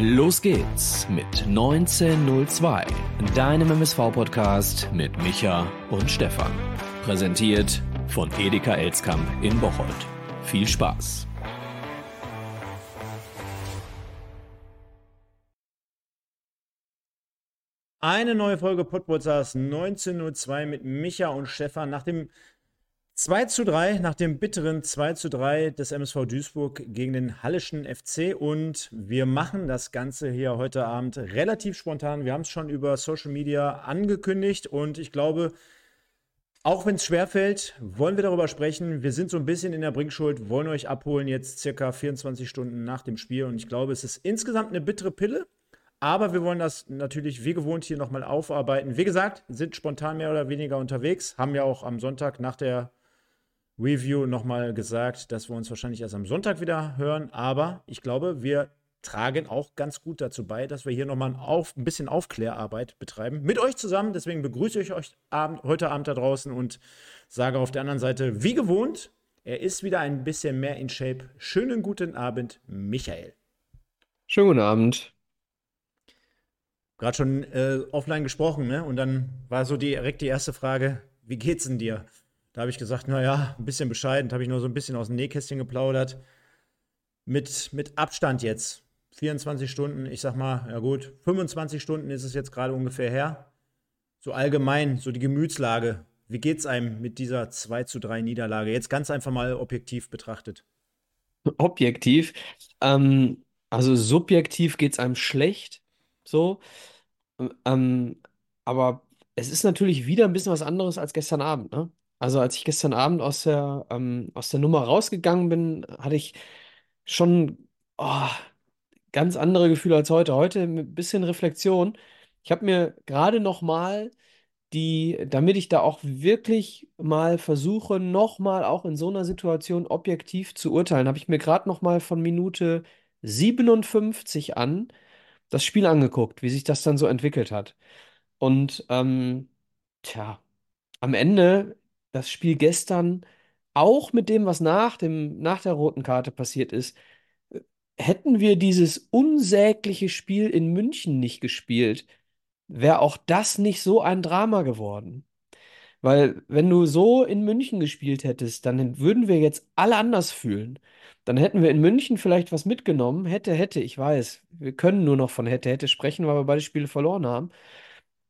Los geht's mit 1902, deinem MSV-Podcast mit Micha und Stefan. Präsentiert von Edeka Elskamp in Bocholt. Viel Spaß! Eine neue Folge Podbolzers 1902 mit Micha und Stefan nach dem 2 zu 3 nach dem bitteren 2 zu 3 des MSV Duisburg gegen den Hallischen FC und wir machen das Ganze hier heute Abend relativ spontan. Wir haben es schon über Social Media angekündigt und ich glaube, auch wenn es schwerfällt, wollen wir darüber sprechen. Wir sind so ein bisschen in der Bringschuld, wollen euch abholen jetzt circa 24 Stunden nach dem Spiel und ich glaube, es ist insgesamt eine bittere Pille. Aber wir wollen das natürlich wie gewohnt hier nochmal aufarbeiten. Wie gesagt, sind spontan mehr oder weniger unterwegs, haben ja auch am Sonntag nach der Review nochmal gesagt, dass wir uns wahrscheinlich erst am Sonntag wieder hören. Aber ich glaube, wir tragen auch ganz gut dazu bei, dass wir hier nochmal ein, ein bisschen Aufklärarbeit betreiben. Mit euch zusammen. Deswegen begrüße ich euch Abend, heute Abend da draußen und sage auf der anderen Seite, wie gewohnt, er ist wieder ein bisschen mehr in Shape. Schönen guten Abend, Michael. Schönen guten Abend. Gerade schon äh, offline gesprochen, ne? Und dann war so direkt die erste Frage: Wie geht's denn dir? Da habe ich gesagt, naja, ein bisschen bescheiden, habe ich nur so ein bisschen aus dem Nähkästchen geplaudert. Mit, mit Abstand jetzt. 24 Stunden, ich sag mal, ja gut, 25 Stunden ist es jetzt gerade ungefähr her. So allgemein, so die Gemütslage. Wie geht's einem mit dieser 2 zu 3 Niederlage? Jetzt ganz einfach mal objektiv betrachtet. Objektiv. Ähm, also subjektiv geht es einem schlecht. So. Ähm, aber es ist natürlich wieder ein bisschen was anderes als gestern Abend, ne? Also als ich gestern Abend aus der, ähm, aus der Nummer rausgegangen bin, hatte ich schon oh, ganz andere Gefühle als heute. Heute mit ein bisschen Reflexion. Ich habe mir gerade noch mal die, damit ich da auch wirklich mal versuche, noch mal auch in so einer Situation objektiv zu urteilen, habe ich mir gerade noch mal von Minute 57 an das Spiel angeguckt, wie sich das dann so entwickelt hat. Und ähm, tja, am Ende das Spiel gestern, auch mit dem, was nach dem, nach der roten Karte passiert ist, äh, hätten wir dieses unsägliche Spiel in München nicht gespielt, wäre auch das nicht so ein Drama geworden. Weil wenn du so in München gespielt hättest, dann würden wir jetzt alle anders fühlen. Dann hätten wir in München vielleicht was mitgenommen. Hätte, hätte, ich weiß. Wir können nur noch von hätte, hätte sprechen, weil wir beide Spiele verloren haben.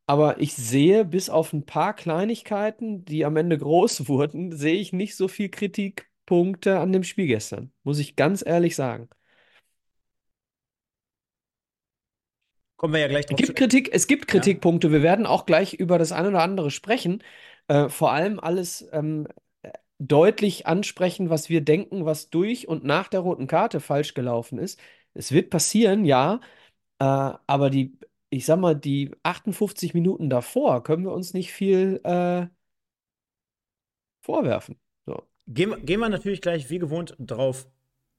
Aber ich sehe, bis auf ein paar Kleinigkeiten, die am Ende groß wurden, sehe ich nicht so viel Kritikpunkte an dem Spiel gestern. Muss ich ganz ehrlich sagen. Kommen wir ja gleich drauf. Es gibt, Kritik, es gibt Kritikpunkte. Ja. Wir werden auch gleich über das eine oder andere sprechen. Äh, vor allem alles ähm, deutlich ansprechen, was wir denken, was durch und nach der roten Karte falsch gelaufen ist. Es wird passieren, ja. Äh, aber die ich sag mal, die 58 Minuten davor können wir uns nicht viel äh, vorwerfen. So. Gehen, gehen wir natürlich gleich wie gewohnt drauf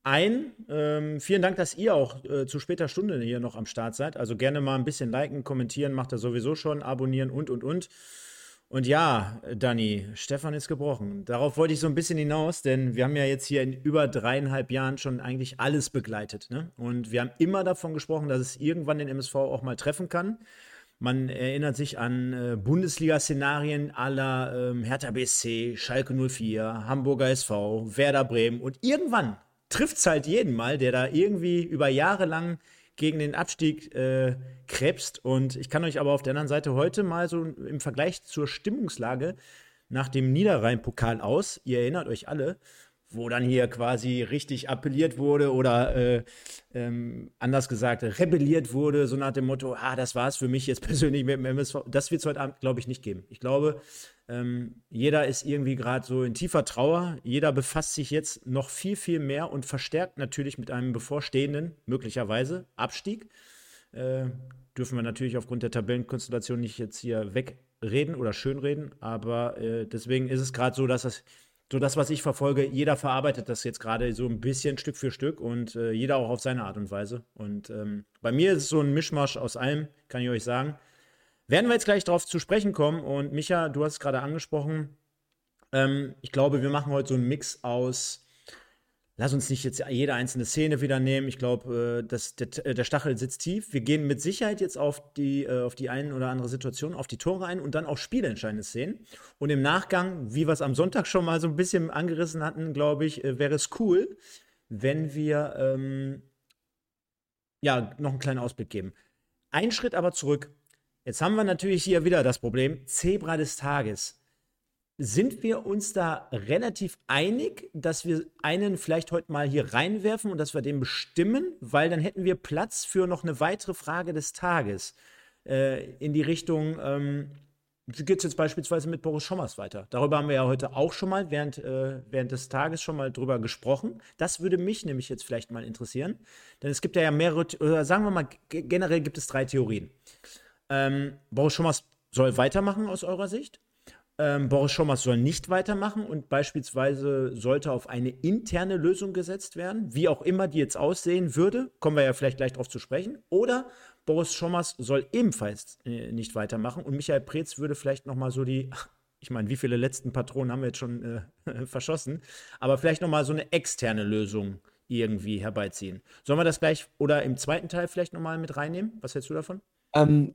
ein. Ähm, vielen Dank, dass ihr auch äh, zu später Stunde hier noch am Start seid. Also gerne mal ein bisschen liken, kommentieren, macht er sowieso schon, abonnieren und und und. Und ja, Dani, Stefan ist gebrochen. Darauf wollte ich so ein bisschen hinaus, denn wir haben ja jetzt hier in über dreieinhalb Jahren schon eigentlich alles begleitet. Ne? Und wir haben immer davon gesprochen, dass es irgendwann den MSV auch mal treffen kann. Man erinnert sich an äh, Bundesliga-Szenarien aller ähm, Hertha BSC, Schalke 04, Hamburger SV, Werder Bremen. Und irgendwann trifft es halt jeden mal, der da irgendwie über Jahre lang gegen den Abstieg äh, krebst. Und ich kann euch aber auf der anderen Seite heute mal so im Vergleich zur Stimmungslage nach dem Niederrhein-Pokal aus, ihr erinnert euch alle, wo dann hier quasi richtig appelliert wurde oder äh, ähm, anders gesagt rebelliert wurde, so nach dem Motto, ah, das war es für mich jetzt persönlich mit dem MSV. Das wird es heute Abend, glaube ich, nicht geben. Ich glaube, ähm, jeder ist irgendwie gerade so in tiefer Trauer. Jeder befasst sich jetzt noch viel, viel mehr und verstärkt natürlich mit einem bevorstehenden, möglicherweise, Abstieg. Äh, dürfen wir natürlich aufgrund der Tabellenkonstellation nicht jetzt hier wegreden oder schönreden, aber äh, deswegen ist es gerade so, dass das so das, was ich verfolge, jeder verarbeitet das jetzt gerade so ein bisschen Stück für Stück und äh, jeder auch auf seine Art und Weise. Und ähm, bei mir ist es so ein Mischmasch aus allem, kann ich euch sagen. Werden wir jetzt gleich darauf zu sprechen kommen und Micha, du hast es gerade angesprochen. Ähm, ich glaube, wir machen heute so einen Mix aus lass uns nicht jetzt jede einzelne Szene wieder nehmen. Ich glaube, äh, der, äh, der Stachel sitzt tief. Wir gehen mit Sicherheit jetzt auf die, äh, auf die eine oder andere Situation, auf die Tore ein und dann auch spielentscheidende Szenen. Und im Nachgang, wie wir es am Sonntag schon mal so ein bisschen angerissen hatten, glaube ich, wäre es cool, wenn wir ähm, ja noch einen kleinen Ausblick geben. Ein Schritt aber zurück. Jetzt haben wir natürlich hier wieder das Problem, Zebra des Tages sind wir uns da relativ einig, dass wir einen vielleicht heute mal hier reinwerfen und dass wir den bestimmen, weil dann hätten wir Platz für noch eine weitere Frage des Tages äh, in die Richtung, ähm, geht es jetzt beispielsweise mit Boris Schommers weiter. Darüber haben wir ja heute auch schon mal während, äh, während des Tages schon mal drüber gesprochen. Das würde mich nämlich jetzt vielleicht mal interessieren, denn es gibt ja mehrere, oder sagen wir mal, generell gibt es drei Theorien. Ähm, Boris Schommers soll weitermachen aus eurer Sicht. Ähm, Boris Schommers soll nicht weitermachen und beispielsweise sollte auf eine interne Lösung gesetzt werden, wie auch immer die jetzt aussehen würde, kommen wir ja vielleicht gleich darauf zu sprechen. Oder Boris Schommers soll ebenfalls äh, nicht weitermachen und Michael Preetz würde vielleicht noch mal so die, ich meine, wie viele letzten Patronen haben wir jetzt schon äh, verschossen, aber vielleicht noch mal so eine externe Lösung irgendwie herbeiziehen. Sollen wir das gleich oder im zweiten Teil vielleicht noch mal mit reinnehmen? Was hältst du davon? Ähm,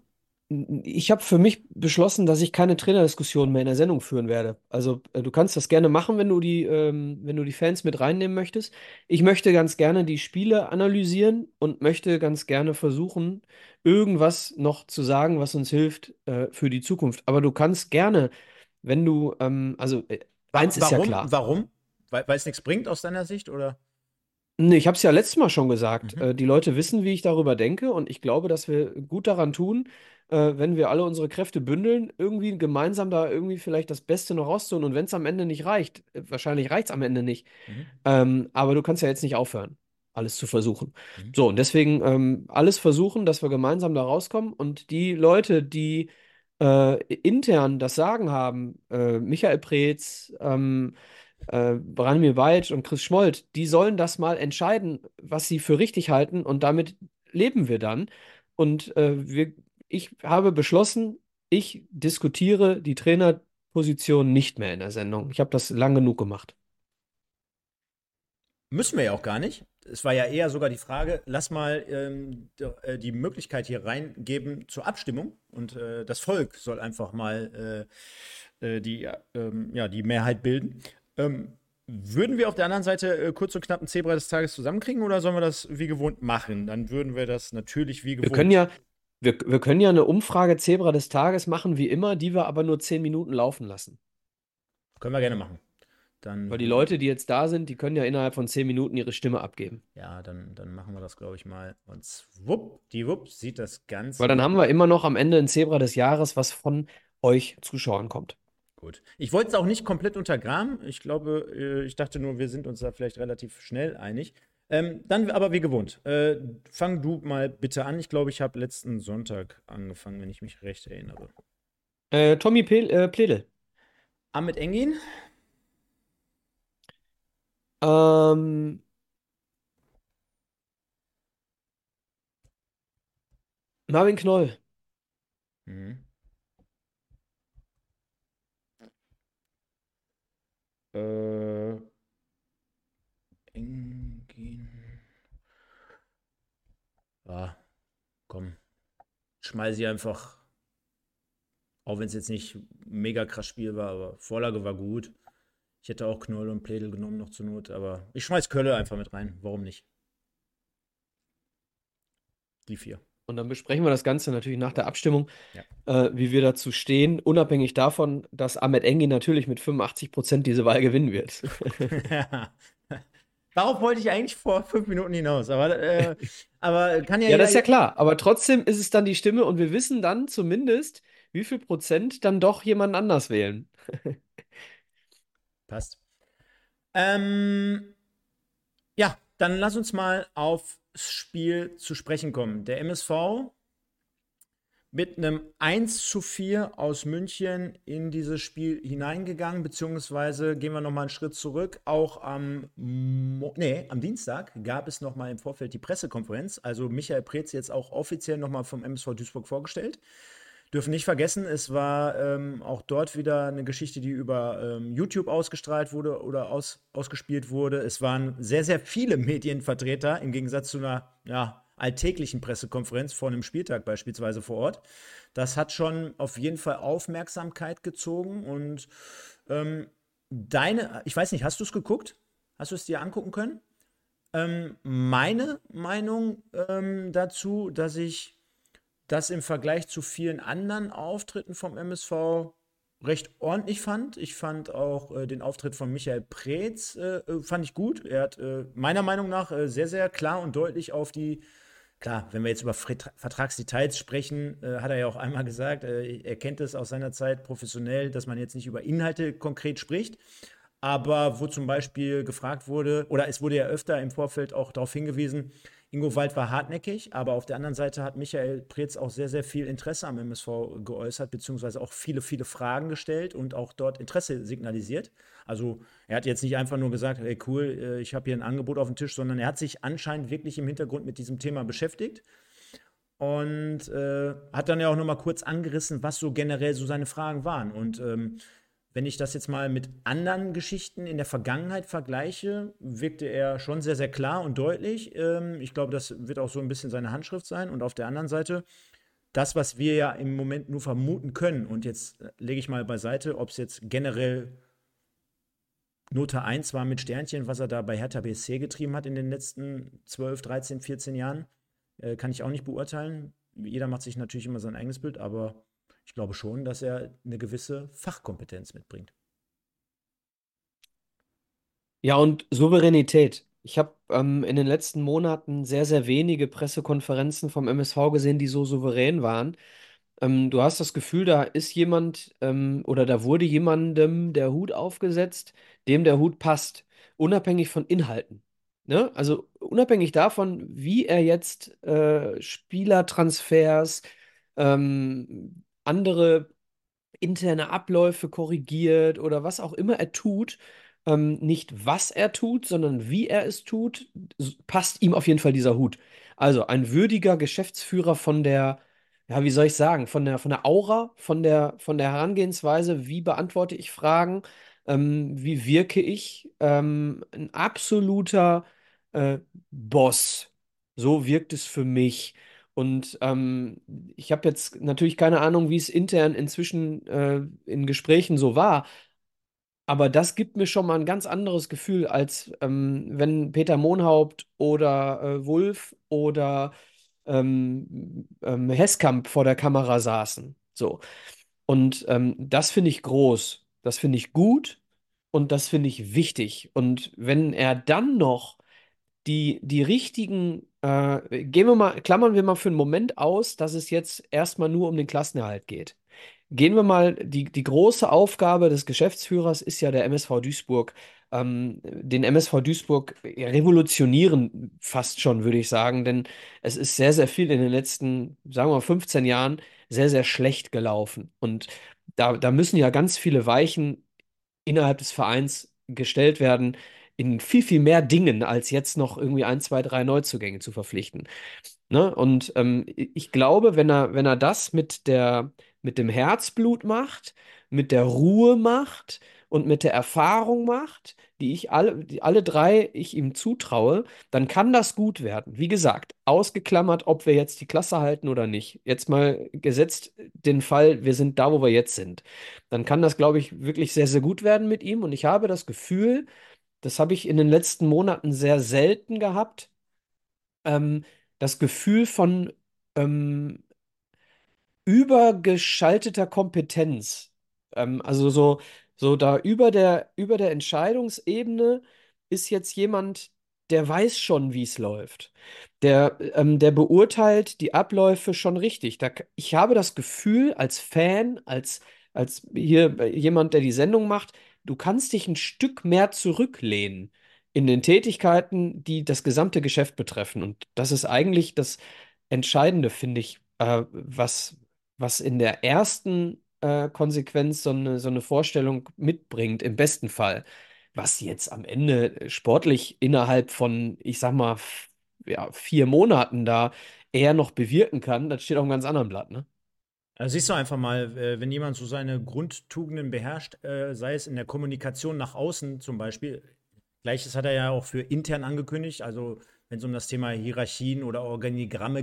ich habe für mich beschlossen, dass ich keine Trainerdiskussion mehr in der Sendung führen werde. Also äh, du kannst das gerne machen, wenn du die, ähm, wenn du die Fans mit reinnehmen möchtest. Ich möchte ganz gerne die Spiele analysieren und möchte ganz gerne versuchen, irgendwas noch zu sagen, was uns hilft äh, für die Zukunft. Aber du kannst gerne, wenn du, ähm, also äh, eins ist ja klar. Warum? Weil es nichts bringt aus deiner Sicht oder? Nee, ich habe es ja letztes Mal schon gesagt. Mhm. Äh, die Leute wissen, wie ich darüber denke, und ich glaube, dass wir gut daran tun, äh, wenn wir alle unsere Kräfte bündeln, irgendwie gemeinsam da irgendwie vielleicht das Beste noch rauszuholen. Und wenn es am Ende nicht reicht, äh, wahrscheinlich reicht es am Ende nicht. Mhm. Ähm, aber du kannst ja jetzt nicht aufhören, alles zu versuchen. Mhm. So, und deswegen ähm, alles versuchen, dass wir gemeinsam da rauskommen. Und die Leute, die äh, intern das Sagen haben, äh, Michael Preetz, ähm, äh, Branimir Weitsch und Chris Schmold, die sollen das mal entscheiden, was sie für richtig halten und damit leben wir dann. Und äh, wir ich habe beschlossen, ich diskutiere die Trainerposition nicht mehr in der Sendung. Ich habe das lang genug gemacht. Müssen wir ja auch gar nicht. Es war ja eher sogar die Frage, lass mal ähm, äh, die Möglichkeit hier reingeben zur Abstimmung und äh, das Volk soll einfach mal äh, äh die, ähm, ja, die Mehrheit bilden. Ähm, würden wir auf der anderen Seite äh, kurz und knapp ein Zebra des Tages zusammenkriegen oder sollen wir das wie gewohnt machen? Dann würden wir das natürlich wie gewohnt. Wir können ja, wir, wir können ja eine Umfrage Zebra des Tages machen, wie immer, die wir aber nur zehn Minuten laufen lassen. Können wir gerne machen. Dann, Weil die Leute, die jetzt da sind, die können ja innerhalb von zehn Minuten ihre Stimme abgeben. Ja, dann, dann machen wir das, glaube ich, mal. Und wupp, die wupp sieht das Ganze. Weil dann haben wir immer noch am Ende ein Zebra des Jahres, was von euch Zuschauern kommt. Gut. Ich wollte es auch nicht komplett untergraben. Ich glaube, äh, ich dachte nur, wir sind uns da vielleicht relativ schnell einig. Ähm, dann aber wie gewohnt. Äh, fang du mal bitte an. Ich glaube, ich habe letzten Sonntag angefangen, wenn ich mich recht erinnere. Äh, Tommy Pel äh, Pledel. Ahmed Engin? Ähm, Marvin Knoll. Mhm. Äh, Engin. Ja, komm. Schmeiß sie einfach. Auch wenn es jetzt nicht mega krass Spiel war, aber Vorlage war gut. Ich hätte auch Knoll und Pledel genommen noch zur Not, aber ich schmeiß Kölle einfach mit rein. Warum nicht? Die vier. Und dann besprechen wir das Ganze natürlich nach der Abstimmung, Ja. äh, wie wir dazu stehen, unabhängig davon, dass Ahmed Engin natürlich mit 85 Prozent diese Wahl gewinnen wird. Darauf wollte ich eigentlich vor fünf Minuten hinaus, aber, äh, aber kann ja Ja, das ist ja klar. Aber trotzdem ist es dann die Stimme und wir wissen dann zumindest, wie viel Prozent dann doch jemand anders wählen. Passt. Ähm, ja, dann lass uns mal aufs Spiel zu sprechen kommen. Der MSV mit einem 1 zu 4 aus München in dieses Spiel hineingegangen, beziehungsweise gehen wir nochmal einen Schritt zurück. Auch am, Mo nee, am Dienstag gab es nochmal im Vorfeld die Pressekonferenz. Also Michael Preetz jetzt auch offiziell nochmal vom MSV Duisburg vorgestellt. Dürfen nicht vergessen, es war ähm, auch dort wieder eine Geschichte, die über ähm, YouTube ausgestrahlt wurde oder aus, ausgespielt wurde. Es waren sehr, sehr viele Medienvertreter im Gegensatz zu einer ja, alltäglichen Pressekonferenz vor einem Spieltag beispielsweise vor Ort. Das hat schon auf jeden Fall Aufmerksamkeit gezogen und ähm, deine, ich weiß nicht, hast du es geguckt? Hast du es dir angucken können? Ähm, meine Meinung ähm, dazu, dass ich das im Vergleich zu vielen anderen Auftritten vom MSV recht ordentlich fand. Ich fand auch äh, den Auftritt von Michael Preetz äh, äh, fand ich gut. Er hat äh, meiner Meinung nach äh, sehr, sehr klar und deutlich auf die Klar, wenn wir jetzt über Vertragsdetails sprechen, äh, hat er ja auch einmal gesagt, er kennt es aus seiner Zeit professionell, dass man jetzt nicht über Inhalte konkret spricht. Aber wo zum Beispiel gefragt wurde, oder es wurde ja öfter im Vorfeld auch darauf hingewiesen, Ingo Wald war hartnäckig, aber auf der anderen Seite hat Michael Preetz auch sehr, sehr viel Interesse am MSV geäußert, beziehungsweise auch viele, viele Fragen gestellt und auch dort Interesse signalisiert. Also er hat jetzt nicht einfach nur gesagt, hey cool, äh, ich habe hier ein Angebot auf dem Tisch, sondern er hat sich anscheinend wirklich im Hintergrund mit diesem Thema beschäftigt und äh, hat dann ja auch noch mal kurz angerissen, was so generell so seine Fragen waren. Und ähm, wenn ich das jetzt mal mit anderen Geschichten in der Vergangenheit vergleiche, wirkte er schon sehr, sehr klar und deutlich. Ähm, ich glaube, das wird auch so ein bisschen seine Handschrift sein. Und auf der anderen Seite, das, was wir ja im Moment nur vermuten können, und jetzt äh, lege ich mal beiseite, ob es jetzt generell Note 1 war mit Sternchen, was er da bei Hertha BSC getrieben hat in den letzten 12, 13, 14 Jahren, äh, kann ich auch nicht beurteilen. Jeder macht sich natürlich immer sein eigenes Bild, aber ich glaube schon, dass er eine gewisse Fachkompetenz mitbringt. Ja, und Souveränität. Ich habe ähm, in den letzten Monaten sehr, sehr wenige Pressekonferenzen vom MSV gesehen, die so souverän waren. Ähm, du hast das Gefühl, da ist jemand ähm, oder da wurde jemandem der Hut aufgesetzt, dem der Hut passt, unabhängig von Inhalten. Ne? Also unabhängig davon, wie er jetzt äh, Spielertransfers, ähm, andere interne Abläufe korrigiert oder was auch immer er tut, ähm, nicht was er tut, sondern wie er es tut, passt ihm auf jeden Fall dieser Hut. Also ein würdiger Geschäftsführer von der, ja, wie soll ich sagen, von der, von der Aura, von der, von der Herangehensweise, wie beantworte ich Fragen, ähm, wie wirke ich, ähm, ein absoluter äh, Boss. So wirkt es für mich. Und ähm, ich habe jetzt natürlich keine Ahnung, wie es intern inzwischen äh, in Gesprächen so war. Aber das gibt mir schon mal ein ganz anderes Gefühl, als ähm, wenn Peter Monhaupt oder äh, Wulff oder ähm, ähm, Heskamp vor der Kamera saßen. So. Und ähm, das finde ich groß, das finde ich gut und das finde ich wichtig. Und wenn er dann noch die, die richtigen, äh, gehen wir mal, klammern wir mal für einen Moment aus, dass es jetzt erstmal nur um den Klassenerhalt geht. Gehen wir mal, die, die große Aufgabe des Geschäftsführers ist ja der MSV Duisburg, ähm, den MSV Duisburg revolutionieren fast schon, würde ich sagen, denn es ist sehr, sehr viel in den letzten, sagen wir mal, 15 Jahren sehr, sehr schlecht gelaufen. Und da, da müssen ja ganz viele Weichen innerhalb des Vereins gestellt werden, in viel, viel mehr Dingen, als jetzt noch irgendwie ein, zwei, drei Neuzugänge zu verpflichten. Ne? Und ähm, ich glaube, wenn er, wenn er das mit der, mit dem Herzblut macht, mit der Ruhe macht und mit der Erfahrung macht, die ich alle, die alle drei ich ihm zutraue, dann kann das gut werden. Wie gesagt, ausgeklammert, ob wir jetzt die Klasse halten oder nicht. Jetzt mal gesetzt den Fall, wir sind da, wo wir jetzt sind. Dann kann das, glaube ich, wirklich sehr, sehr gut werden mit ihm. Und ich habe das Gefühl, das habe ich in den letzten Monaten sehr selten gehabt. Ähm, das Gefühl von ähm, übergeschalteter Kompetenz. Ähm, also so, so da über der, über der Entscheidungsebene ist jetzt jemand, der weiß schon, wie es läuft. Der, ähm, der beurteilt die Abläufe schon richtig. Da, ich habe das Gefühl, als Fan, als, als hier äh, jemand, der die Sendung macht, du kannst dich ein Stück mehr zurücklehnen in den Tätigkeiten, die das gesamte Geschäft betreffen. Und das ist eigentlich das Entscheidende, finde ich, äh, was, was in der ersten äh, Konsequenz so eine, so eine Vorstellung mitbringt, im besten Fall. Was jetzt am Ende sportlich innerhalb von, ich sag mal, ja, vier Monaten da eher noch bewirken kann, das steht auf einem ganz anderen Blatt, ne? Also siehst du einfach mal, äh, wenn jemand so seine Grundtugenden beherrscht, äh, sei es in der Kommunikation nach außen zum Beispiel, gleiches hat er ja auch für intern angekündigt, also wenn es um das Thema Hierarchien oder Organigramme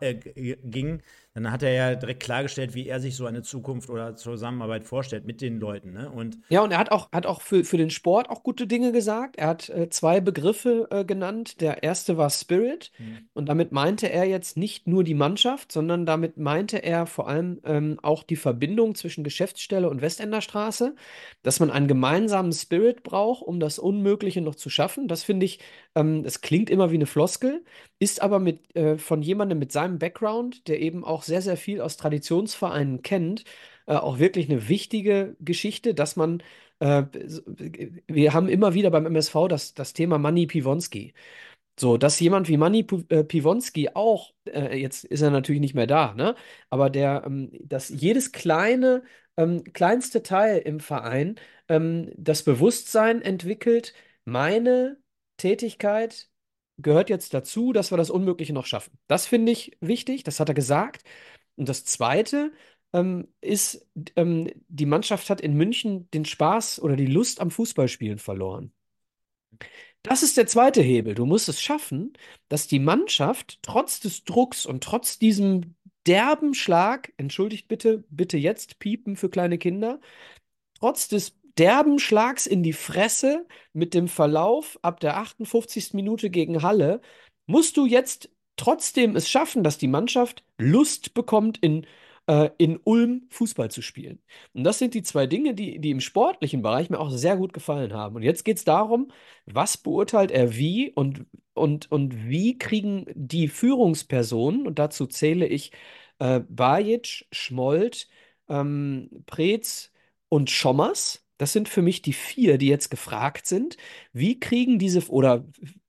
äh, ging, dann hat er ja direkt klargestellt, wie er sich so eine Zukunft oder Zusammenarbeit vorstellt mit den Leuten. Ne? Und ja, und er hat auch, hat auch für, für den Sport auch gute Dinge gesagt. Er hat äh, zwei Begriffe äh, genannt. Der erste war Spirit. Mhm. Und damit meinte er jetzt nicht nur die Mannschaft, sondern damit meinte er vor allem ähm, auch die Verbindung zwischen Geschäftsstelle und Westenderstraße, dass man einen gemeinsamen Spirit braucht, um das Unmögliche noch zu schaffen. Das finde ich, ähm, das klingt immer wie eine Floskel, ist aber mit, äh, von jemandem mit seinem Background, der eben auch sehr, sehr viel aus Traditionsvereinen kennt, äh, auch wirklich eine wichtige Geschichte, dass man, äh, wir haben immer wieder beim MSV das, das Thema Manny Piwonski. So, dass jemand wie Manny äh, Piwonski auch, äh, jetzt ist er natürlich nicht mehr da, ne? Aber der, ähm, dass jedes kleine, ähm, kleinste Teil im Verein ähm, das Bewusstsein entwickelt, meine Tätigkeit gehört jetzt dazu, dass wir das Unmögliche noch schaffen. Das finde ich wichtig, das hat er gesagt. Und das Zweite ähm, ist, ähm, die Mannschaft hat in München den Spaß oder die Lust am Fußballspielen verloren. Das ist der zweite Hebel. Du musst es schaffen, dass die Mannschaft trotz des Drucks und trotz diesem derben Schlag, entschuldigt bitte, bitte jetzt piepen für kleine Kinder, trotz des derben Schlags in die Fresse mit dem Verlauf ab der 58. Minute gegen Halle, musst du jetzt trotzdem es schaffen, dass die Mannschaft Lust bekommt, in, äh, in Ulm Fußball zu spielen. Und das sind die zwei Dinge, die, die im sportlichen Bereich mir auch sehr gut gefallen haben. Und jetzt geht es darum, was beurteilt er wie und, und, und wie kriegen die Führungspersonen, und dazu zähle ich äh, Bajic, Schmold, ähm, Preetz und Schommers, das sind für mich die vier, die jetzt gefragt sind. Wie kriegen diese, oder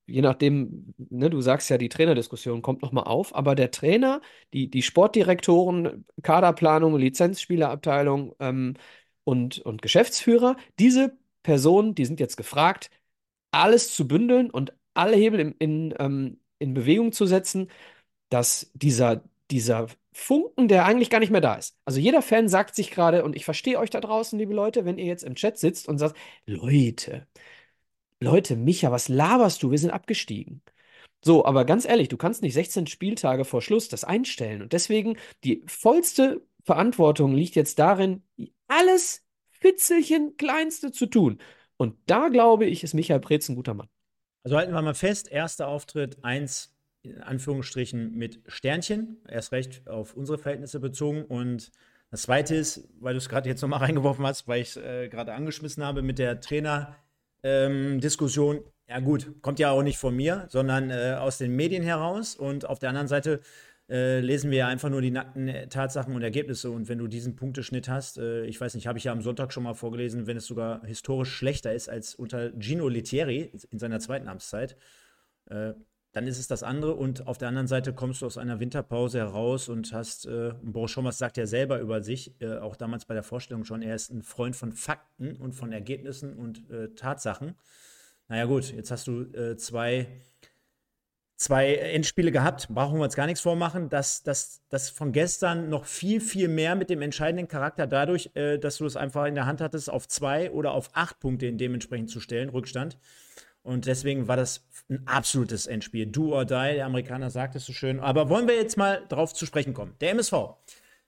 je nachdem, ne, du sagst ja, die Trainerdiskussion kommt nochmal auf, aber der Trainer, die, die Sportdirektoren, Kaderplanung, Lizenzspielerabteilung ähm, und, und Geschäftsführer, diese Personen, die sind jetzt gefragt, alles zu bündeln und alle Hebel in, in, ähm, in Bewegung zu setzen, dass dieser, dieser Funken, der eigentlich gar nicht mehr da ist. Also jeder Fan sagt sich gerade, und ich verstehe euch da draußen, liebe Leute, wenn ihr jetzt im Chat sitzt und sagt, Leute, Leute, Micha, was laberst du? Wir sind abgestiegen. So, aber ganz ehrlich, du kannst nicht 16 Spieltage vor Schluss das einstellen. Und deswegen, die vollste Verantwortung liegt jetzt darin, alles Fitzelchen Kleinste zu tun. Und da glaube ich, ist Michael Preetz ein guter Mann. Also halten wir mal fest, erster Auftritt 1 in Anführungsstrichen mit Sternchen, erst recht auf unsere Verhältnisse bezogen. Und das Zweite ist, weil du es gerade jetzt nochmal reingeworfen hast, weil ich es äh, gerade angeschmissen habe mit der Trainer-Diskussion. Ähm, ja gut, kommt ja auch nicht von mir, sondern äh, aus den Medien heraus. Und auf der anderen Seite äh, lesen wir ja einfach nur die nackten Tatsachen und Ergebnisse. Und wenn du diesen Punkteschnitt hast, äh, ich weiß nicht, habe ich ja am Sonntag schon mal vorgelesen, wenn es sogar historisch schlechter ist als unter Gino Lettieri in seiner zweiten Amtszeit, äh, dann ist es das andere. Und auf der anderen Seite kommst du aus einer Winterpause heraus und hast, äh, Boris Schommers sagt ja selber über sich, äh, auch damals bei der Vorstellung schon, er ist ein Freund von Fakten und von Ergebnissen und äh, Tatsachen. Naja, gut, jetzt hast du äh, zwei, zwei Endspiele gehabt, brauchen wir uns gar nichts vormachen. dass das, das von gestern noch viel, viel mehr mit dem entscheidenden Charakter dadurch, äh, dass du es einfach in der Hand hattest, auf zwei oder auf acht Punkte in dementsprechend zu stellen, Rückstand. Und deswegen war das ein absolutes Endspiel. Do or die, der Amerikaner sagt es so schön. Aber wollen wir jetzt mal drauf zu sprechen kommen. Der MSV.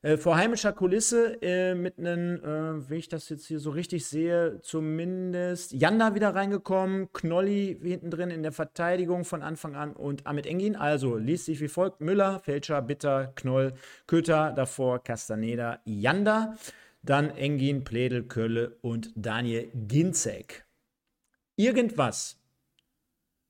Äh, vor heimischer Kulisse äh, mit einem, äh, wie ich das jetzt hier so richtig sehe, zumindest Janda wieder reingekommen, Knolli hinten drin in der Verteidigung von Anfang an und Amit Engin. Also liest sich wie folgt: Müller, Felscher, Bitter, Knoll, Köter, davor Castaneda, Janda, dann Engin, Pledel, Kölle und Daniel Ginzek. Irgendwas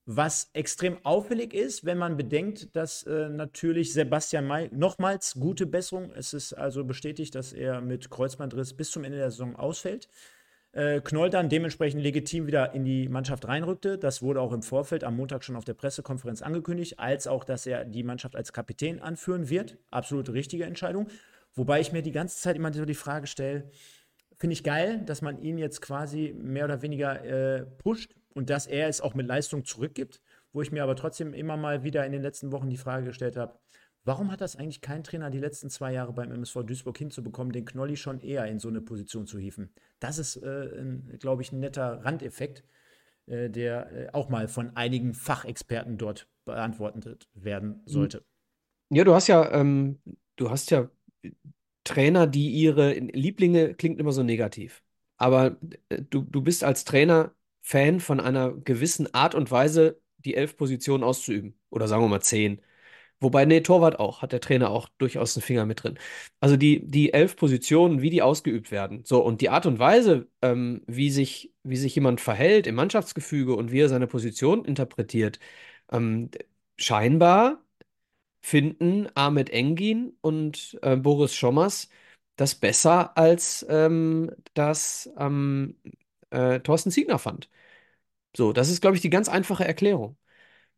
was extrem auffällig ist, wenn man bedenkt, dass äh, natürlich Sebastian May nochmals gute Besserung, es ist also bestätigt, dass er mit Kreuzbandriss bis zum Ende der Saison ausfällt. Äh, Knoll dann dementsprechend legitim wieder in die Mannschaft reinrückte. Das wurde auch im Vorfeld am Montag schon auf der Pressekonferenz angekündigt, als auch, dass er die Mannschaft als Kapitän anführen wird. Absolut richtige Entscheidung. Wobei ich mir die ganze Zeit immer so die Frage stelle, finde ich geil, dass man ihn jetzt quasi mehr oder weniger äh, pusht und dass er es auch mit Leistung zurückgibt, wo ich mir aber trotzdem immer mal wieder in den letzten Wochen die Frage gestellt habe, Warum hat das eigentlich kein Trainer die letzten zwei Jahre beim MSV Duisburg hinzubekommen, den Knolli schon eher in so eine Position zu hieven? Das ist, äh, glaube ich, ein netter Randeffekt, äh, der äh, auch mal von einigen Fachexperten dort beantwortet werden sollte. Ja, du hast ja, ähm, du hast ja Trainer, die ihre Lieblinge klingt immer so negativ. Aber äh, du, du bist als Trainer Fan von einer gewissen Art und Weise, die elf Positionen auszuüben. Oder sagen wir mal zehn. Wobei, nee, Torwart auch, hat der Trainer auch durchaus einen Finger mit drin. Also die, die elf Positionen, wie die ausgeübt werden. So, und die Art und Weise, ähm, wie sich, wie sich jemand verhält im Mannschaftsgefüge und wie er seine Position interpretiert, ähm, scheinbar finden Ahmed Engin und äh, Boris Schommers das besser, als ähm, das ähm, äh, Thorsten Ziegner fand. So, das ist, glaube ich, die ganz einfache Erklärung.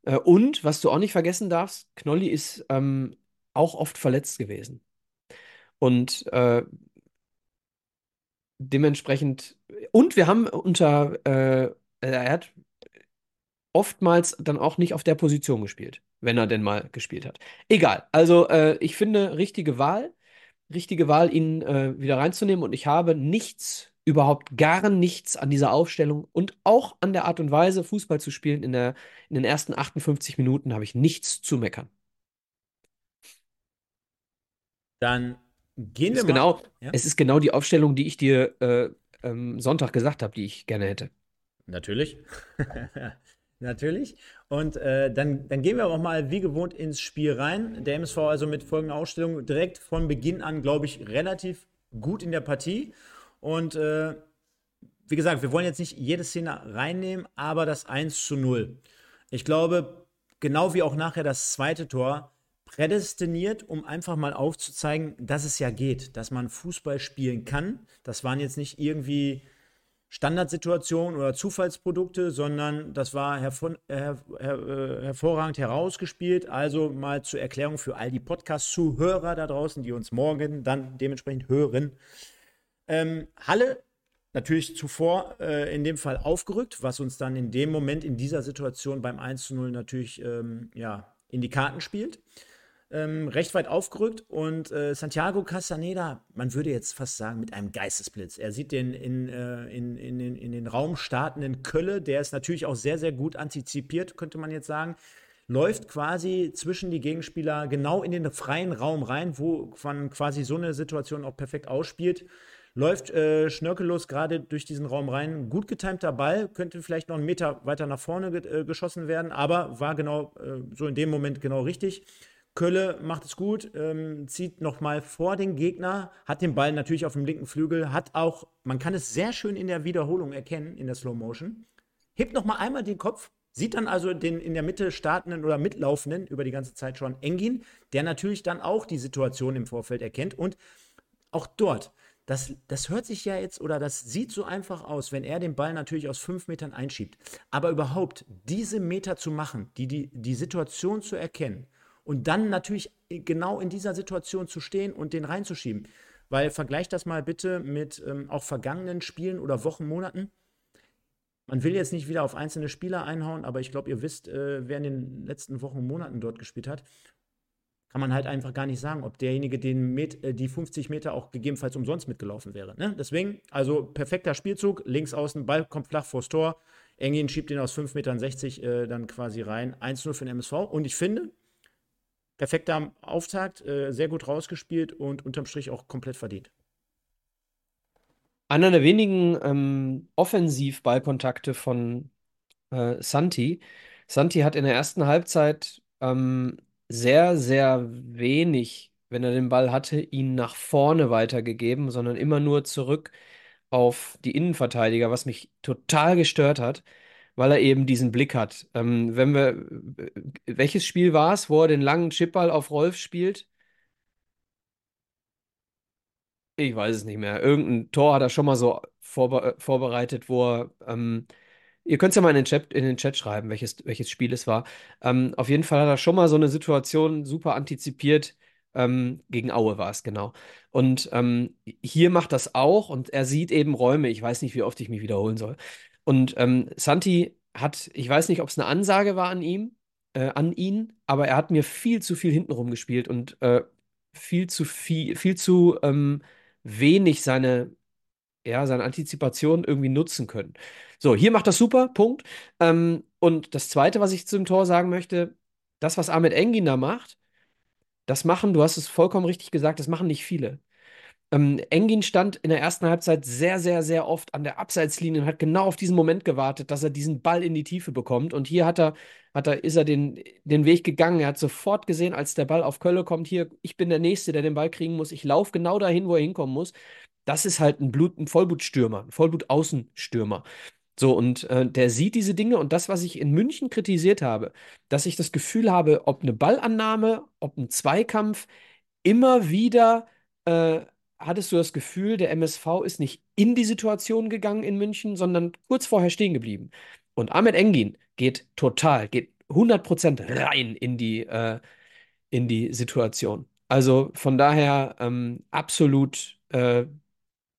Äh, und was du auch nicht vergessen darfst, Knolli ist ähm, auch oft verletzt gewesen. Und äh, dementsprechend, und wir haben unter, äh, er hat oftmals dann auch nicht auf der Position gespielt, wenn er denn mal gespielt hat. Egal, also äh, ich finde richtige Wahl, richtige Wahl, ihn äh, wieder reinzunehmen und ich habe nichts überhaupt gar nichts an dieser Aufstellung und auch an der Art und Weise, Fußball zu spielen in, der, in den ersten 58 Minuten, habe ich nichts zu meckern. Dann gehen wir mal. Genau, ja? Es ist genau die Aufstellung, die ich dir äh, ähm, Sonntag gesagt habe, die ich gerne hätte. Natürlich. Natürlich. Und äh, dann, dann gehen wir auch mal wie gewohnt ins Spiel rein. Der MSV also mit folgender Ausstellung direkt von Beginn an, glaube ich, relativ gut in der Partie. Und äh, wie gesagt, wir wollen jetzt nicht jede Szene reinnehmen, aber das 1 zu 0. Ich glaube, genau wie auch nachher das zweite Tor, prädestiniert, um einfach mal aufzuzeigen, dass es ja geht, dass man Fußball spielen kann. Das waren jetzt nicht irgendwie Standardsituationen oder Zufallsprodukte, sondern das war hervor, her, her, äh, hervorragend herausgespielt. Also mal zur Erklärung für all die Podcast-Zuhörer da draußen, die uns morgen dann dementsprechend hören. Ähm, Halle natürlich zuvor äh, in dem Fall aufgerückt, was uns dann in dem Moment in dieser Situation beim 1 zu 0 natürlich ähm, ja, in die Karten spielt. Ähm, recht weit aufgerückt und äh, Santiago Castaneda, man würde jetzt fast sagen, mit einem Geistesblitz. Er sieht den in, äh, in, in, in, in den Raum startenden Kölle, der ist natürlich auch sehr, sehr gut antizipiert, könnte man jetzt sagen läuft quasi zwischen die Gegenspieler genau in den freien Raum rein, wo man quasi so eine Situation auch perfekt ausspielt. Läuft äh, schnörkellos gerade durch diesen Raum rein. Gut getimter Ball, könnte vielleicht noch einen Meter weiter nach vorne ge äh, geschossen werden, aber war genau äh, so in dem Moment genau richtig. Kölle macht es gut, ähm, zieht nochmal vor den Gegner, hat den Ball natürlich auf dem linken Flügel, hat auch, man kann es sehr schön in der Wiederholung erkennen, in der Slow Motion, hebt nochmal einmal den Kopf, sieht dann also den in der Mitte startenden oder mitlaufenden über die ganze Zeit schon Engin, der natürlich dann auch die Situation im Vorfeld erkennt und auch dort das, das hört sich ja jetzt oder das sieht so einfach aus, wenn er den Ball natürlich aus fünf Metern einschiebt. Aber überhaupt diese Meter zu machen, die, die, die Situation zu erkennen und dann natürlich genau in dieser Situation zu stehen und den reinzuschieben. Weil vergleicht das mal bitte mit ähm, auch vergangenen Spielen oder Wochen, Monaten. Man will jetzt nicht wieder auf einzelne Spieler einhauen, aber ich glaube, ihr wisst, äh, wer in den letzten Wochen, Monaten dort gespielt hat kann man halt einfach gar nicht sagen, ob derjenige den Met, äh, die 50 Meter auch gegebenenfalls umsonst mitgelaufen wäre. Ne? Deswegen, also perfekter Spielzug, links außen, Ball kommt flach vors Tor. Engin schiebt ihn aus 5,60 Metern äh, dann quasi rein. 1-0 für den MSV. Und ich finde, perfekter Auftakt, äh, sehr gut rausgespielt und unterm Strich auch komplett verdient. Einer der wenigen ähm, Offensivballkontakte von äh, Santi. Santi hat in der ersten Halbzeit ähm, sehr, sehr wenig, wenn er den Ball hatte, ihn nach vorne weitergegeben, sondern immer nur zurück auf die Innenverteidiger, was mich total gestört hat, weil er eben diesen Blick hat. Ähm, wenn wir, welches Spiel war es, wo er den langen Chipball auf Rolf spielt? Ich weiß es nicht mehr. Irgendein Tor hat er schon mal so vorbe vorbereitet, wo er ähm, Ihr könnt es ja mal in den Chat, in den Chat schreiben, welches, welches Spiel es war. Ähm, auf jeden Fall hat er schon mal so eine Situation super antizipiert. Ähm, gegen Aue war es, genau. Und ähm, hier macht das auch und er sieht eben Räume. Ich weiß nicht, wie oft ich mich wiederholen soll. Und ähm, Santi hat, ich weiß nicht, ob es eine Ansage war an ihm, äh, an ihn, aber er hat mir viel zu viel hintenrum gespielt und äh, viel zu viel, viel zu ähm, wenig seine, ja, seine Antizipation irgendwie nutzen können. So, hier macht das super, Punkt. Ähm, und das Zweite, was ich zum Tor sagen möchte, das, was Ahmed Engin da macht, das machen, du hast es vollkommen richtig gesagt, das machen nicht viele. Ähm, Engin stand in der ersten Halbzeit sehr, sehr, sehr oft an der Abseitslinie und hat genau auf diesen Moment gewartet, dass er diesen Ball in die Tiefe bekommt. Und hier hat er, hat er, ist er den, den Weg gegangen. Er hat sofort gesehen, als der Ball auf Kölle kommt, hier, ich bin der Nächste, der den Ball kriegen muss. Ich laufe genau dahin, wo er hinkommen muss. Das ist halt ein Blut, ein Vollblutstürmer, ein Vollblut-Außenstürmer. So, und äh, der sieht diese Dinge und das, was ich in München kritisiert habe, dass ich das Gefühl habe, ob eine Ballannahme, ob ein Zweikampf, immer wieder äh, hattest du das Gefühl, der MSV ist nicht in die Situation gegangen in München, sondern kurz vorher stehen geblieben. Und Ahmed Engin geht total, geht 100% rein in die, äh, in die Situation. Also von daher ähm, absolut äh,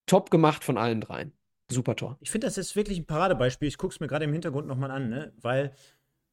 top gemacht von allen dreien. Super Tor. Ich finde, das ist wirklich ein Paradebeispiel. Ich gucke es mir gerade im Hintergrund nochmal an, ne? weil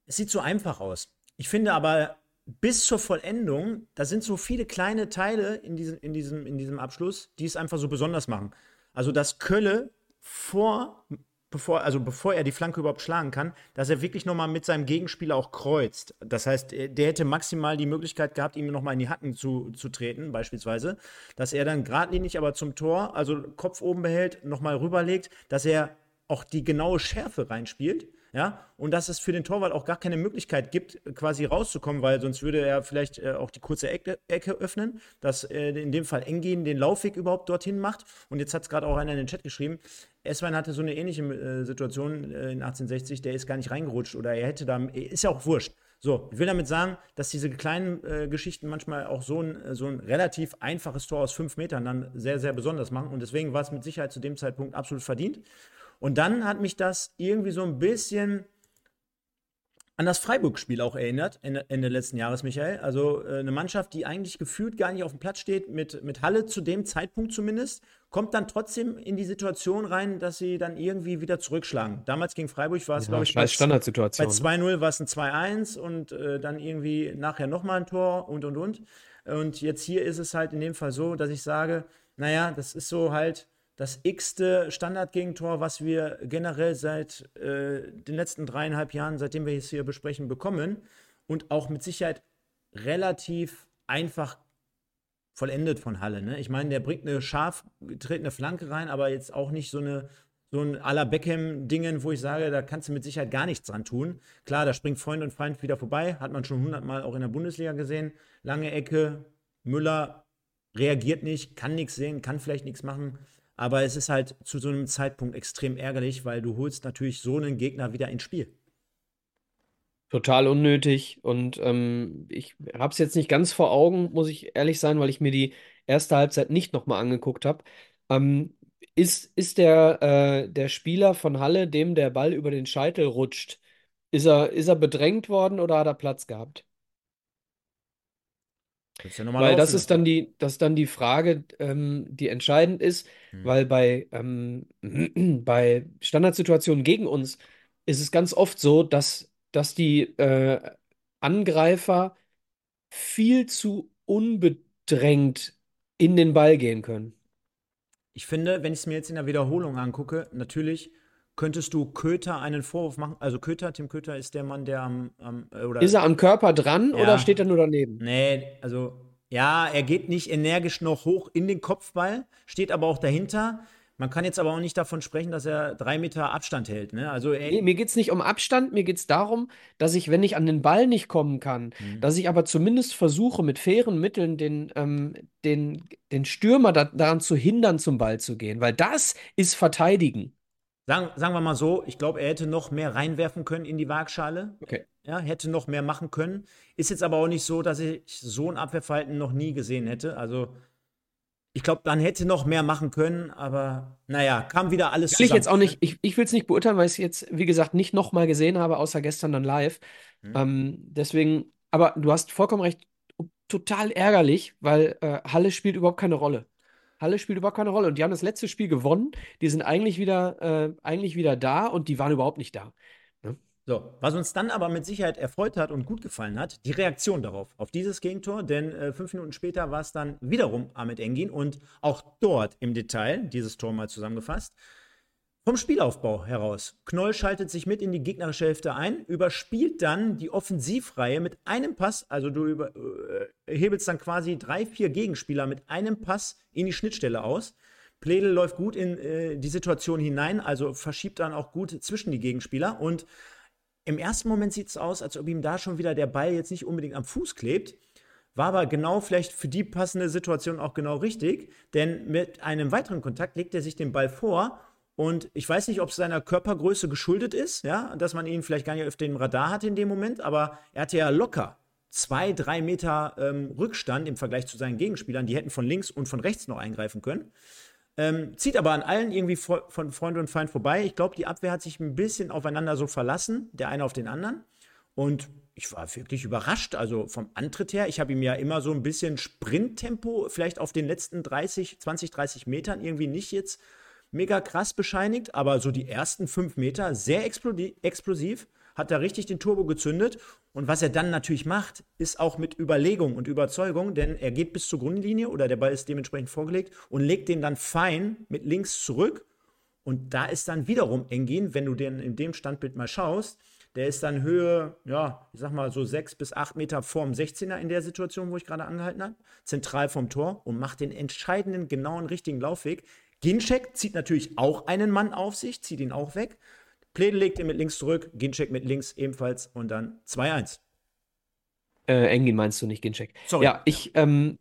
es sieht so einfach aus. Ich finde aber, bis zur Vollendung, da sind so viele kleine Teile in diesem, in diesem, in diesem Abschluss, die es einfach so besonders machen. Also, dass Kölle vor, bevor, also bevor er die Flanke überhaupt schlagen kann, dass er wirklich nochmal mit seinem Gegenspieler auch kreuzt. Das heißt, der hätte maximal die Möglichkeit gehabt, ihm nochmal in die Hacken zu, zu treten, beispielsweise. Dass er dann geradlinig aber zum Tor, also Kopf oben behält, nochmal rüberlegt, dass er auch die genaue Schärfe reinspielt ja, und dass es für den Torwart auch gar keine Möglichkeit gibt, quasi rauszukommen, weil sonst würde er vielleicht äh, auch die kurze Ecke, Ecke öffnen, dass äh, in dem Fall Engin den Laufweg überhaupt dorthin macht. Und jetzt hat es gerade auch einer in den Chat geschrieben, Eswein hatte so eine ähnliche äh, Situation äh, in 1860, der ist gar nicht reingerutscht oder er hätte da, ist ja auch wurscht. So, ich will damit sagen, dass diese kleinen äh, Geschichten manchmal auch so ein, so ein relativ einfaches Tor aus fünf Metern dann sehr, sehr besonders machen. Und deswegen war es mit Sicherheit zu dem Zeitpunkt absolut verdient. Und dann hat mich das irgendwie so ein bisschen an das Freiburg-Spiel auch erinnert, Ende, Ende, letzten Jahres, Michael. Also äh, eine Mannschaft, die eigentlich gefühlt gar nicht auf dem Platz steht, mit, mit Halle zu dem Zeitpunkt zumindest, kommt dann trotzdem in die Situation rein, dass sie dann irgendwie wieder zurückschlagen. Damals gegen Freiburg war es, ja, glaube ich, bei, Standardsituation. bei 2-0 war es ein 2-1 und äh, dann irgendwie nachher nochmal ein Tor und und und. Und jetzt hier ist es halt in dem Fall so, dass ich sage, naja, das ist so halt das x-te Standardgegentor, was wir generell seit äh, den letzten dreieinhalb Jahren, seitdem wir es hier besprechen, bekommen. Und auch mit Sicherheit relativ einfach vollendet von Halle. Ne? Ich meine, der bringt eine scharf getretene Flanke rein, aber jetzt auch nicht so eine so ein à la Beckham-Dingen, wo ich sage, da kannst du mit Sicherheit gar nichts dran tun. Klar, da springt Freund und Feind wieder vorbei, hat man schon hundertmal auch in der Bundesliga gesehen. Lange Ecke, Müller reagiert nicht, kann nichts sehen, kann vielleicht nichts machen. Aber es ist halt zu so einem Zeitpunkt extrem ärgerlich, weil du holst natürlich so einen Gegner wieder ins Spiel. Total unnötig. Und ähm, ich habe es jetzt nicht ganz vor Augen, muss ich ehrlich sein, weil ich mir die erste Halbzeit nicht nochmal angeguckt habe. Ähm, ist, ist der, äh, der Spieler von Halle, dem der Ball über den Scheitel rutscht, ist er, ist er bedrängt worden oder hat er Platz gehabt? Ja weil das ist dann die, das ist dann die Frage, ähm, die entscheidend ist, hm. weil bei, ähm, bei Standardsituationen gegen uns ist es ganz oft so, dass, dass die äh, Angreifer viel zu unbedrängt in den Ball gehen können. Ich finde, wenn ich es mir jetzt in der Wiederholung angucke, natürlich könntest du Köter einen Vorwurf machen. Also Köter, Tim Köter ist der Mann, der am, am äh, oder Ist er am Körper dran ja. oder steht er nur daneben? Nee, also ja, er geht nicht energisch noch hoch in den Kopfball, steht aber auch dahinter. Man kann jetzt aber auch nicht davon sprechen, dass er drei Meter Abstand hält. Ne? Also nee, mir geht es nicht um Abstand, mir geht es darum, dass ich, wenn ich an den Ball nicht kommen kann, mhm. dass ich aber zumindest versuche, mit fairen Mitteln den, ähm, den, den Stürmer da, daran zu hindern, zum Ball zu gehen. Weil das ist Verteidigen. Sagen, sagen wir mal so, ich glaube, er hätte noch mehr reinwerfen können in die Waagschale. Okay. Ja, hätte noch mehr machen können. Ist jetzt aber auch nicht so, dass ich so ein Abwehrverhalten noch nie gesehen hätte. Also, ich glaube, man hätte noch mehr machen können, aber naja, kam wieder alles will Ich jetzt auch nicht, ich, ich will es nicht beurteilen, weil ich es jetzt, wie gesagt, nicht nochmal gesehen habe, außer gestern dann live. Hm. Ähm, deswegen, aber du hast vollkommen recht, total ärgerlich, weil äh, Halle spielt überhaupt keine Rolle. Halle spielt überhaupt keine Rolle. Und die haben das letzte Spiel gewonnen. Die sind eigentlich wieder, äh, eigentlich wieder da und die waren überhaupt nicht da. Ne? So, was uns dann aber mit Sicherheit erfreut hat und gut gefallen hat, die Reaktion darauf, auf dieses Gegentor, denn äh, fünf Minuten später war es dann wiederum Ahmed Engin und auch dort im Detail, dieses Tor mal zusammengefasst, vom Spielaufbau heraus. Knoll schaltet sich mit in die gegnerische Hälfte ein, überspielt dann die Offensivreihe mit einem Pass, also du über, äh, hebelst dann quasi drei, vier Gegenspieler mit einem Pass in die Schnittstelle aus. Pledel läuft gut in äh, die Situation hinein, also verschiebt dann auch gut zwischen die Gegenspieler und im ersten Moment sieht es aus, als ob ihm da schon wieder der Ball jetzt nicht unbedingt am Fuß klebt. War aber genau vielleicht für die passende Situation auch genau richtig, denn mit einem weiteren Kontakt legt er sich den Ball vor und ich weiß nicht, ob es seiner Körpergröße geschuldet ist, ja, dass man ihn vielleicht gar nicht auf dem Radar hatte in dem Moment, aber er hatte ja locker zwei, drei Meter ähm, Rückstand im Vergleich zu seinen Gegenspielern. Die hätten von links und von rechts noch eingreifen können. Ähm, zieht aber an allen irgendwie von Freund und Feind vorbei. Ich glaube, die Abwehr hat sich ein bisschen aufeinander so verlassen, der eine auf den anderen. Und ich war wirklich überrascht, also vom Antritt her. Ich habe ihm ja immer so ein bisschen Sprinttempo, vielleicht auf den letzten 30, 20, 30 Metern irgendwie nicht jetzt mega krass bescheinigt, aber so die ersten fünf Meter sehr explosiv hat da richtig den Turbo gezündet. Und was er dann natürlich macht, ist auch mit Überlegung und Überzeugung, denn er geht bis zur Grundlinie oder der Ball ist dementsprechend vorgelegt und legt den dann fein mit links zurück. Und da ist dann wiederum Engin, wenn du den in dem Standbild mal schaust, der ist dann Höhe, ja, ich sag mal so sechs bis acht Meter vorm 16er in der Situation, wo ich gerade angehalten habe, zentral vom Tor und macht den entscheidenden, genauen, richtigen Laufweg. Ginczek zieht natürlich auch einen Mann auf sich, zieht ihn auch weg. Pledel legt ihn mit links zurück, Ginczek mit links ebenfalls und dann 2-1. Äh, Engin meinst du nicht, Ginczek. Sorry. Ja, ich, ähm,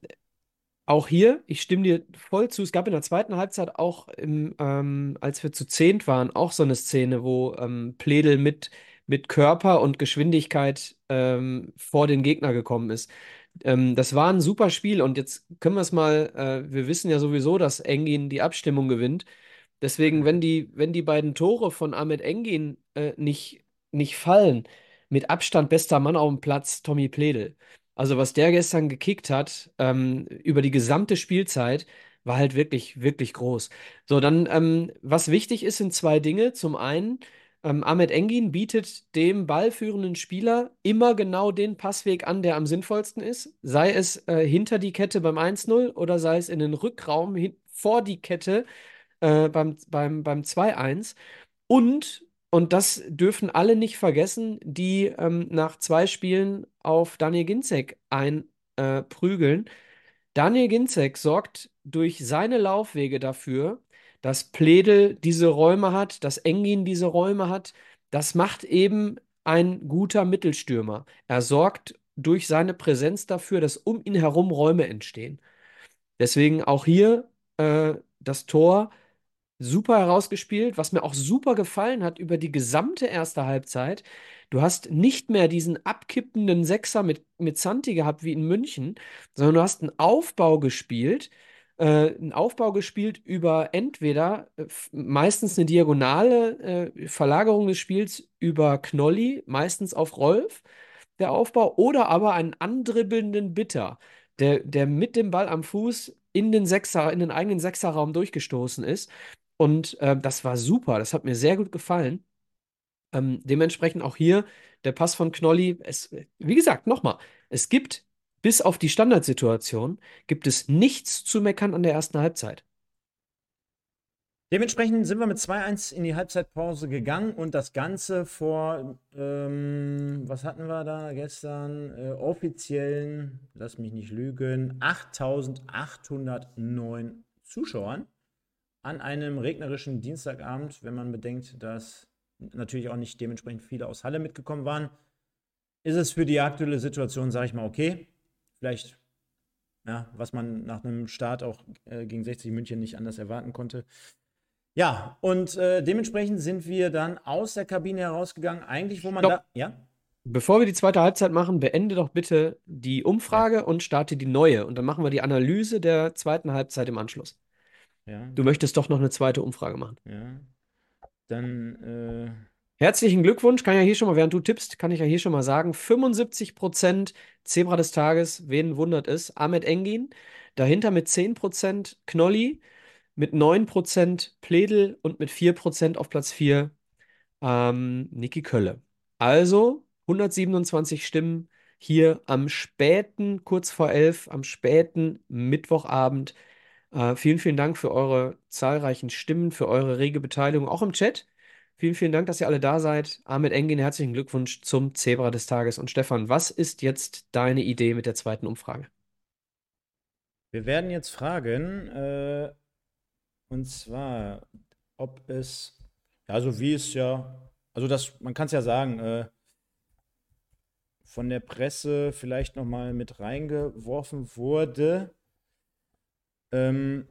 auch hier, ich stimme dir voll zu. Es gab in der zweiten Halbzeit auch, im, ähm, als wir zu zehnt waren, auch so eine Szene, wo ähm, Pledel mit, mit Körper und Geschwindigkeit ähm, vor den Gegner gekommen ist. Ähm, das war ein super Spiel und jetzt können wir es mal, äh, wir wissen ja sowieso, dass Engin die Abstimmung gewinnt. Deswegen, wenn die, wenn die beiden Tore von Ahmed Engin äh, nicht, nicht fallen, mit Abstand bester Mann auf dem Platz, Tommy Pledel. Also was der gestern gekickt hat, ähm, über die gesamte Spielzeit, war halt wirklich, wirklich groß. So, dann, ähm, was wichtig ist, sind zwei Dinge. Zum einen, ähm, Ahmed Engin bietet dem ballführenden Spieler immer genau den Passweg an, der am sinnvollsten ist. Sei es äh, hinter die Kette beim 1-0 oder sei es in den Rückraum vor die Kette äh, beim, beim, beim 2-1. Und, und das dürfen alle nicht vergessen, die ähm, nach zwei Spielen auf Daniel Ginzek einprügeln. Äh, Daniel Ginzek sorgt durch seine Laufwege dafür, dass Pledel diese Räume hat, dass Engin diese Räume hat. Das macht eben ein guter Mittelstürmer. Er sorgt durch seine Präsenz dafür, dass um ihn herum Räume entstehen. Deswegen auch hier äh, das Tor super herausgespielt, was mir auch super gefallen hat über die gesamte erste Halbzeit. Du hast nicht mehr diesen abkippenden Sechser mit, mit Santi gehabt wie in München, sondern du hast einen Aufbau gespielt, äh, einen Aufbau gespielt über entweder äh, meistens eine diagonale äh, Verlagerung des Spiels über Knolli, meistens auf Rolf, der Aufbau, oder aber einen andribbelnden Bitter, der, der mit dem Ball am Fuß in den Sechser, in den eigenen Sechserraum durchgestoßen ist und äh, das war super. Das hat mir sehr gut gefallen. Ähm, dementsprechend auch hier der Pass von Knolli. Es, wie gesagt, nochmal, es gibt bis auf die Standardsituation gibt es nichts zu meckern an der ersten Halbzeit. Dementsprechend sind wir mit 2-1 in die Halbzeitpause gegangen und das Ganze vor, ähm, was hatten wir da gestern? Äh, offiziellen, lass mich nicht lügen, 8809 Zuschauern an einem regnerischen Dienstagabend, wenn man bedenkt, dass natürlich auch nicht dementsprechend viele aus Halle mitgekommen waren, ist es für die aktuelle Situation, sage ich mal, okay. Vielleicht, ja, was man nach einem Start auch äh, gegen 60 München nicht anders erwarten konnte. Ja, und äh, dementsprechend sind wir dann aus der Kabine herausgegangen, eigentlich, wo man Stopp. da. Ja? Bevor wir die zweite Halbzeit machen, beende doch bitte die Umfrage ja. und starte die neue. Und dann machen wir die Analyse der zweiten Halbzeit im Anschluss. Ja. Du möchtest doch noch eine zweite Umfrage machen. Ja. Dann. Äh... Herzlichen Glückwunsch, kann ja hier schon mal, während du tippst, kann ich ja hier schon mal sagen, 75% Zebra des Tages, wen wundert es, Ahmed Engin, dahinter mit 10% Knolli, mit 9% Pledel und mit 4% auf Platz 4 ähm, Niki Kölle. Also 127 Stimmen hier am späten, kurz vor elf, am späten Mittwochabend. Äh, vielen, vielen Dank für eure zahlreichen Stimmen, für eure rege Beteiligung, auch im Chat. Vielen, vielen Dank, dass ihr alle da seid. Ahmed Engin, herzlichen Glückwunsch zum Zebra des Tages. Und Stefan, was ist jetzt deine Idee mit der zweiten Umfrage? Wir werden jetzt fragen, äh, und zwar, ob es, ja, so wie es ja, also das, man kann es ja sagen, äh, von der Presse vielleicht nochmal mit reingeworfen wurde. Ähm,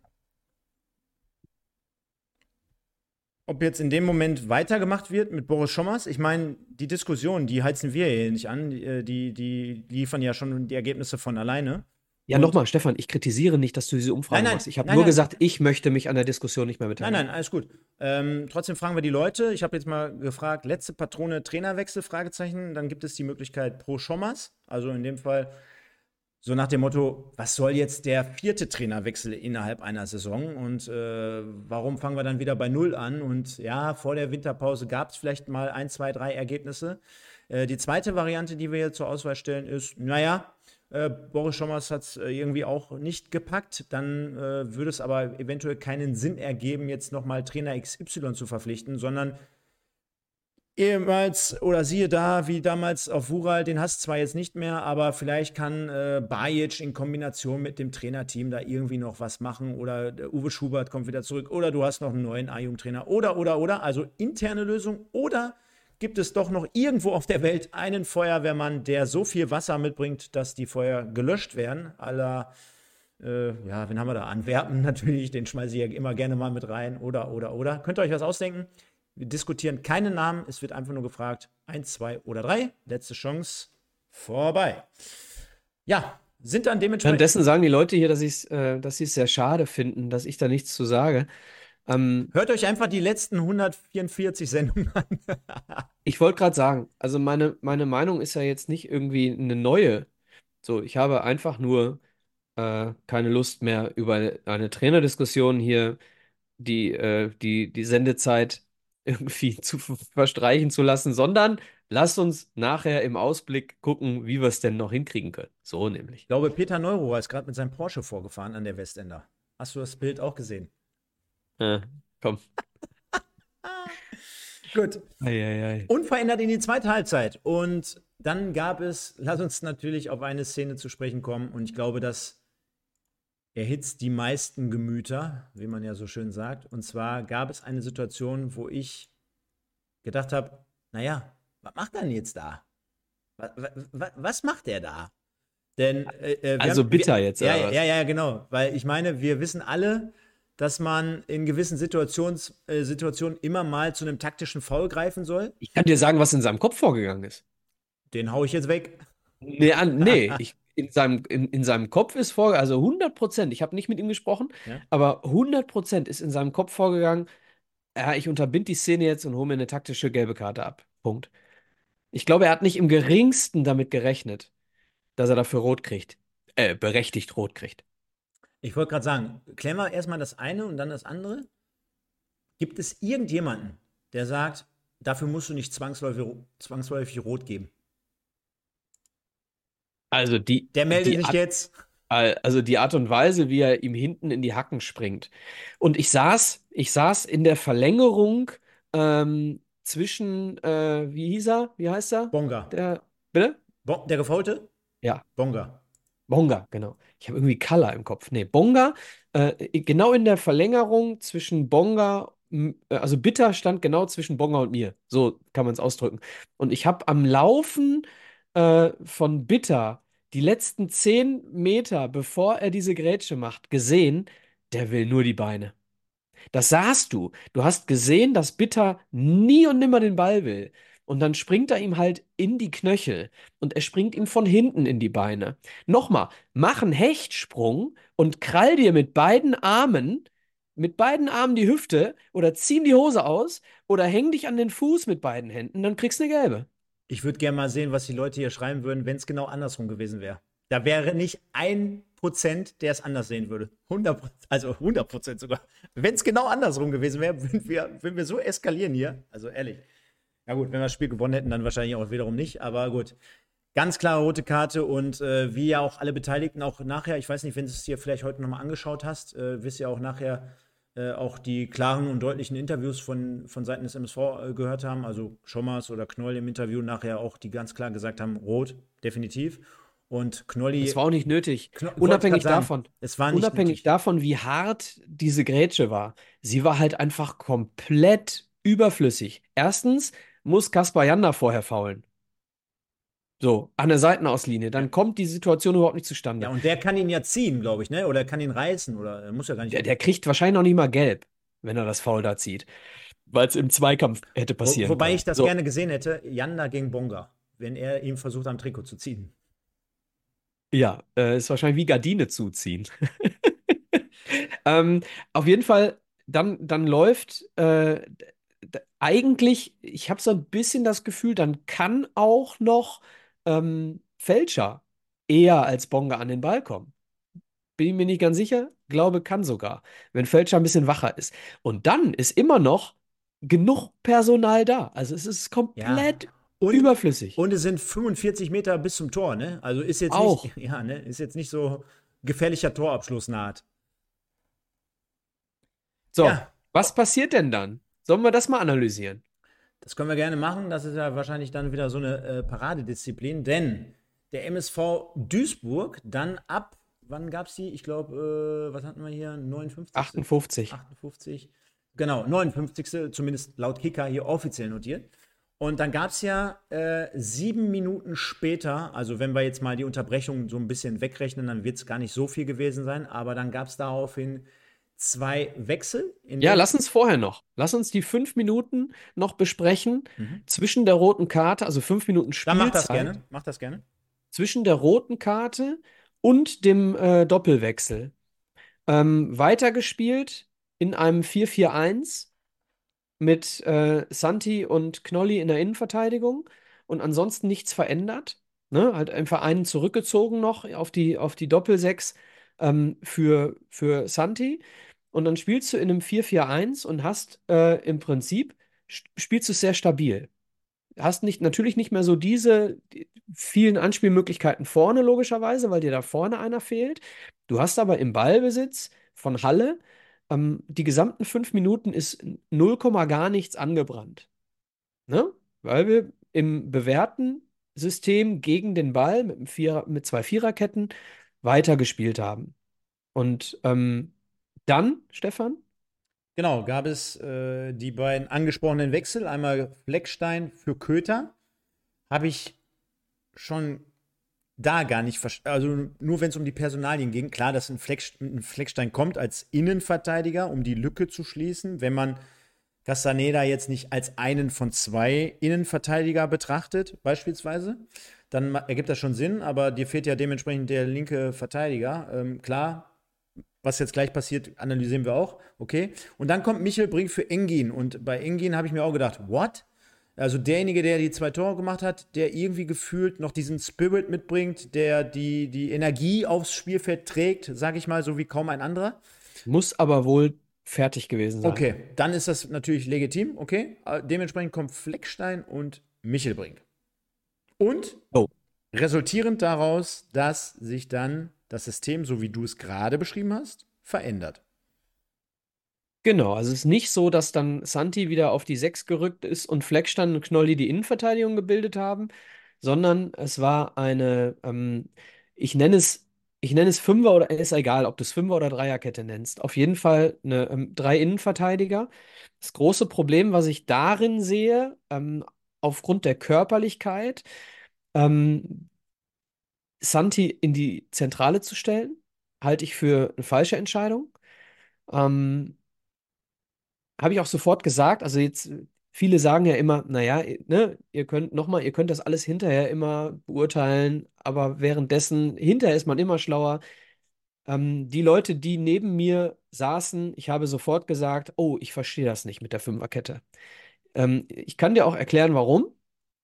ob jetzt in dem Moment weitergemacht wird mit Boris Schommers. Ich meine, die Diskussion, die heizen wir hier nicht an, die, äh, die, die liefern ja schon die Ergebnisse von alleine. Ja, nochmal, Stefan, ich kritisiere nicht, dass du diese Umfrage Nein, nein, machst. Ich habe nur nein. gesagt, ich möchte mich an der Diskussion nicht mehr beteiligen. Nein, nein, alles gut. Ähm, trotzdem fragen wir die Leute. Ich habe jetzt mal gefragt, letzte Patrone Trainerwechsel, Fragezeichen. Dann gibt es die Möglichkeit pro Schommers. Also in dem Fall so nach dem Motto, was soll jetzt der vierte Trainerwechsel innerhalb einer Saison und äh, warum fangen wir dann wieder bei Null an? Und ja, vor der Winterpause gab es vielleicht mal ein, zwei, drei Ergebnisse. Äh, die zweite Variante, die wir hier zur Auswahl stellen, ist, naja, äh, Boris Schommers hat es äh, irgendwie auch nicht gepackt. Dann äh, würde es aber eventuell keinen Sinn ergeben, jetzt nochmal Trainer XY zu verpflichten, sondern ehemals oder siehe da, wie damals auf Wural, den hast du zwar jetzt nicht mehr, aber vielleicht kann äh, Bajic in Kombination mit dem Trainerteam da irgendwie noch was machen oder der Uwe Schubert kommt wieder zurück oder du hast noch einen neuen A-Jugend-Trainer oder, oder, oder. Also interne Lösung oder gibt es doch noch irgendwo auf der Welt einen Feuerwehrmann, der so viel Wasser mitbringt, dass die Feuer gelöscht werden. Aller, äh, ja, wen haben wir da? Antwerpen natürlich, den schmeiße ich ja immer gerne mal mit rein. Oder, oder, oder. Könnt ihr euch was ausdenken? Wir diskutieren keine Namen. Es wird einfach nur gefragt: eins, zwei oder drei. Letzte Chance vorbei. Ja, sind dann dementsprechend. Währenddessen sagen die Leute hier, dass, äh, dass sie es sehr schade finden, dass ich da nichts zu sage. Ähm, Hört euch einfach die letzten 144 Sendungen an. ich wollte gerade sagen, also meine, meine Meinung ist ja jetzt nicht irgendwie eine neue. So, ich habe einfach nur äh, keine Lust mehr über eine Trainerdiskussion hier die, äh, die, die Sendezeit irgendwie zu verstreichen zu lassen, sondern lasst uns nachher im Ausblick gucken, wie wir es denn noch hinkriegen können. So nämlich. Ich glaube, Peter Neurohr ist gerade mit seinem Porsche vorgefahren an der Westender. Hast du das Bild auch gesehen? Äh, komm. Gut. Eieiei. Unverändert in die zweite Halbzeit. Und dann gab es, lass uns natürlich auf eine Szene zu sprechen kommen. Und ich glaube, das erhitzt die meisten Gemüter, wie man ja so schön sagt. Und zwar gab es eine Situation, wo ich gedacht habe, naja, was macht er denn jetzt da? Was, was, was macht der da? Denn äh, äh, Also haben- bitter wir, jetzt, Ja, ja, ja, genau. Weil ich meine, wir wissen alle, dass man in gewissen Situations, äh, Situationen immer mal zu einem taktischen Foul greifen soll. Ich kann dir sagen, was in seinem Kopf vorgegangen ist. Den hau ich jetzt weg. Nee, an, nee ich, in, seinem, in, in seinem Kopf ist vorgegangen, also 100 Prozent, ich habe nicht mit ihm gesprochen, Ja. aber 100 Prozent ist in seinem Kopf vorgegangen, ja, ich unterbind die Szene jetzt und hole mir eine taktische gelbe Karte ab. Punkt. Ich glaube, er hat nicht im geringsten damit gerechnet, dass er dafür rot kriegt. Äh, berechtigt rot kriegt. Ich wollte gerade sagen, klären wir erstmal das eine und dann das andere. Gibt es irgendjemanden, der sagt, dafür musst du nicht zwangsläufig, zwangsläufig rot geben? Also die, Der meldet die sich Art- jetzt. Also die Art und Weise, wie er ihm hinten in die Hacken springt. Und ich saß, ich saß in der Verlängerung ähm, zwischen, äh, wie hieß er? Wie heißt er? Bonga. Der, bitte? Bon, der Gefaulte? Ja. Bonga. Bonga, genau. Ich habe irgendwie Color im Kopf. Nee, Bonga, äh, genau in der Verlängerung zwischen Bonga, äh, also Bitter stand genau zwischen Bonga und mir. So kann man es ausdrücken. Und ich habe am Laufen äh, von Bitter die letzten zehn Meter, bevor er diese Grätsche macht, gesehen, der will nur die Beine. Das sahst du. Du hast gesehen, dass Bitter nie und nimmer den Ball will. Und dann springt er ihm halt in die Knöchel und er springt ihm von hinten in die Beine. Nochmal, mach einen Hechtsprung und krall dir mit beiden Armen, mit beiden Armen die Hüfte oder zieh die Hose aus oder häng dich an den Fuß mit beiden Händen, dann kriegst du eine gelbe. Ich würde gerne mal sehen, was die Leute hier schreiben würden, wenn es genau andersrum gewesen wäre. Da wäre nicht ein Prozent, der es anders sehen würde. 100, also 100 Prozent sogar. Wenn es genau andersrum gewesen wäre, würden wir, würden wir so eskalieren hier. Also ehrlich. Ja gut, wenn wir das Spiel gewonnen hätten, dann wahrscheinlich auch wiederum nicht, aber gut. Ganz klare rote Karte und äh, wie ja auch alle Beteiligten auch nachher, ich weiß nicht, wenn du es dir vielleicht heute nochmal angeschaut hast, äh, wirst ja auch nachher äh, auch die klaren und deutlichen Interviews von, von Seiten des MSV äh, gehört haben. Also Schommers oder Knoll im Interview nachher auch, die ganz klar gesagt haben, rot, definitiv. Und Knolli. Es war auch nicht nötig. Kno unabhängig sagen, davon. Es war nicht unabhängig nötig. davon, wie hart diese Grätsche war. Sie war halt einfach komplett überflüssig. Erstens muss Kaspar Janda vorher faulen. So, an der Seitenauslinie. Dann kommt die Situation überhaupt nicht zustande. Ja, und der kann ihn ja ziehen, glaube ich, ne? Oder kann ihn reißen oder er muss ja gar nicht. Der, der kriegt wahrscheinlich noch nicht mal gelb, wenn er das Foul da zieht. Weil es im Zweikampf hätte passieren Wo, wobei können. ich das So. gerne gesehen hätte, Janda gegen Bonga, wenn er ihm versucht, am Trikot zu ziehen. Ja, äh, ist wahrscheinlich wie Gardine zuziehen. ähm, auf jeden Fall, dann, dann läuft äh, eigentlich, ich habe so ein bisschen das Gefühl, dann kann auch noch ähm, Fälscher eher als Bonga an den Ball kommen. Bin ich mir nicht ganz sicher, glaube kann sogar, wenn Fälscher ein bisschen wacher ist. Und dann ist immer noch genug Personal da. Also es ist komplett Und, überflüssig. und es sind 45 Meter bis zum Tor, ne? Also ist jetzt Auch. nicht, ja, ne? Ist jetzt nicht so gefährlicher Torabschluss naht. So, Ja. was passiert denn dann? Sollen wir das mal analysieren? Das können wir gerne machen. Das ist ja wahrscheinlich dann wieder so eine äh, Paradedisziplin, denn der MSV Duisburg dann ab, wann gab es die? Ich glaube, äh, was hatten wir hier? 59. 58. 58. Genau, 59. zumindest laut Kicker hier offiziell notiert. Und dann gab es ja äh, sieben Minuten später, also wenn wir jetzt mal die Unterbrechung so ein bisschen wegrechnen, dann wird es gar nicht so viel gewesen sein, aber dann gab es daraufhin zwei Wechsel. in Ja, lass uns vorher noch. Lass uns die fünf Minuten noch besprechen zwischen der roten Karte, also fünf Minuten Dann mach das Spielzeit, gerne. Mach das gerne. zwischen der roten Karte und dem äh, Doppelwechsel. Ähm, weitergespielt in einem 4-4-1 mit äh, Santi und Knolli in der Innenverteidigung und ansonsten nichts verändert. Ne? Halt einfach einen zurückgezogen noch auf die, auf die Doppelsechs ähm, für, für Santi. Und dann spielst du in einem 4-4-1 und hast äh, im Prinzip, st- spielst du sehr stabil. Hast nicht, natürlich nicht mehr so diese die vielen Anspielmöglichkeiten vorne, logischerweise, weil dir da vorne einer fehlt. Du hast aber im Ballbesitz von Halle ähm, die gesamten fünf Minuten ist 0, gar nichts angebrannt. Ne? Weil wir im bewährten System gegen den Ball mit, Vierer, mit zwei Viererketten weitergespielt haben. Und ähm, dann, Stefan? Genau, gab es äh, die beiden angesprochenen Wechsel. Einmal Fleckstein für Köter. Habe ich schon da gar nicht verstanden. Also nur wenn es um die Personalien ging. Klar, dass ein, Fleck, ein Fleckstein kommt als Innenverteidiger, um die Lücke zu schließen. Wenn man Castaneda jetzt nicht als einen von zwei Innenverteidiger betrachtet, beispielsweise, dann ergibt das schon Sinn. Aber dir fehlt ja dementsprechend der linke Verteidiger. Ähm, klar, was jetzt gleich passiert, analysieren wir auch. Okay. Und dann kommt Michel Brink für Engin. Und bei Engin habe ich mir auch gedacht, what? Also derjenige, der die zwei Tore gemacht hat, der irgendwie gefühlt noch diesen Spirit mitbringt, der die, die Energie aufs Spielfeld trägt, sage ich mal, so wie kaum ein anderer. Muss aber wohl fertig gewesen sein. Okay, dann ist das natürlich legitim. Okay. Dementsprechend kommt Fleckstein und Michel Brink. Und Oh. resultierend daraus, dass sich dann das System, so wie du es gerade beschrieben hast, verändert. Genau, also es ist nicht so, dass dann Santi wieder auf die Sechs gerückt ist und Fleckstein und Knolli die Innenverteidigung gebildet haben, sondern es war eine, ähm, ich nenne es, ich nenne es Fünfer oder ist egal, ob du es Fünfer- oder Dreierkette nennst. Auf jeden Fall eine, ähm, drei Innenverteidiger. Das große Problem, was ich darin sehe, ähm, aufgrund der Körperlichkeit, ähm, Santi in die Zentrale zu stellen, halte ich für eine falsche Entscheidung. Ähm, habe ich auch sofort gesagt, also jetzt, viele sagen ja immer, naja, ne, ihr könnt nochmal, ihr könnt das alles hinterher immer beurteilen, aber währenddessen, hinterher ist man immer schlauer. Ähm, die Leute, die neben mir saßen, ich habe sofort gesagt, oh, ich verstehe das nicht mit der Fünferkette. Ähm, ich kann dir auch erklären, warum.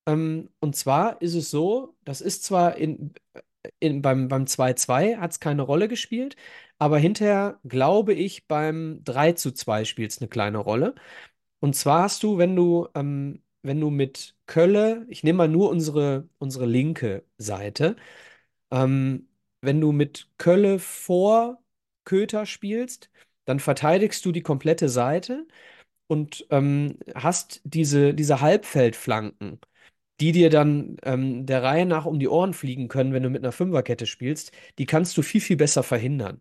Ähm, und zwar ist es so, das ist zwar in, in, beim, beim 2-2 hat es keine Rolle gespielt, aber hinterher glaube ich, beim 3 zu 2 spielt es eine kleine Rolle. Und zwar hast du, wenn du ähm, wenn du mit Kölle, ich nehme mal nur unsere, unsere linke Seite, ähm, wenn du mit Kölle vor Köter spielst, dann verteidigst du die komplette Seite und ähm, hast diese, diese Halbfeldflanken, die dir dann ähm, der Reihe nach um die Ohren fliegen können, wenn du mit einer Fünferkette spielst, die kannst du viel, viel besser verhindern.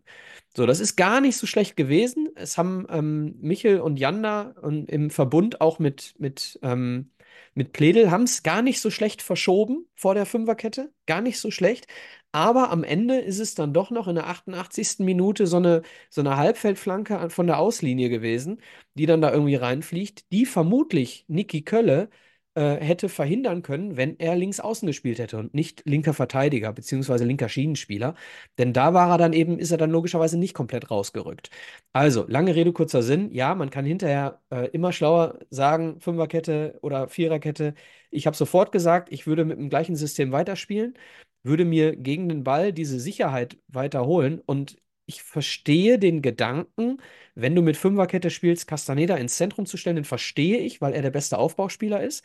So, das ist gar nicht so schlecht gewesen. Es haben ähm, Michel und Janda und im Verbund auch mit, mit, ähm, mit Pledel haben es gar nicht so schlecht verschoben vor der Fünferkette. Gar nicht so schlecht. Aber am Ende ist es dann doch noch in der 88. Minute so eine, so eine Halbfeldflanke von der Auslinie gewesen, die dann da irgendwie reinfliegt, die vermutlich Niki Kölle äh, hätte verhindern können, wenn er links außen gespielt hätte und nicht linker Verteidiger beziehungsweise linker Schienenspieler. Denn da war er dann eben, ist er dann logischerweise nicht komplett rausgerückt. Also, lange Rede, kurzer Sinn. Ja, man kann hinterher äh, immer schlauer sagen, Fünferkette oder Viererkette. Ich habe sofort gesagt, ich würde mit dem gleichen System weiterspielen würde mir gegen den Ball diese Sicherheit weiterholen. Und ich verstehe den Gedanken, wenn du mit Fünferkette spielst, Castaneda ins Zentrum zu stellen, den verstehe ich, weil er der beste Aufbauspieler ist.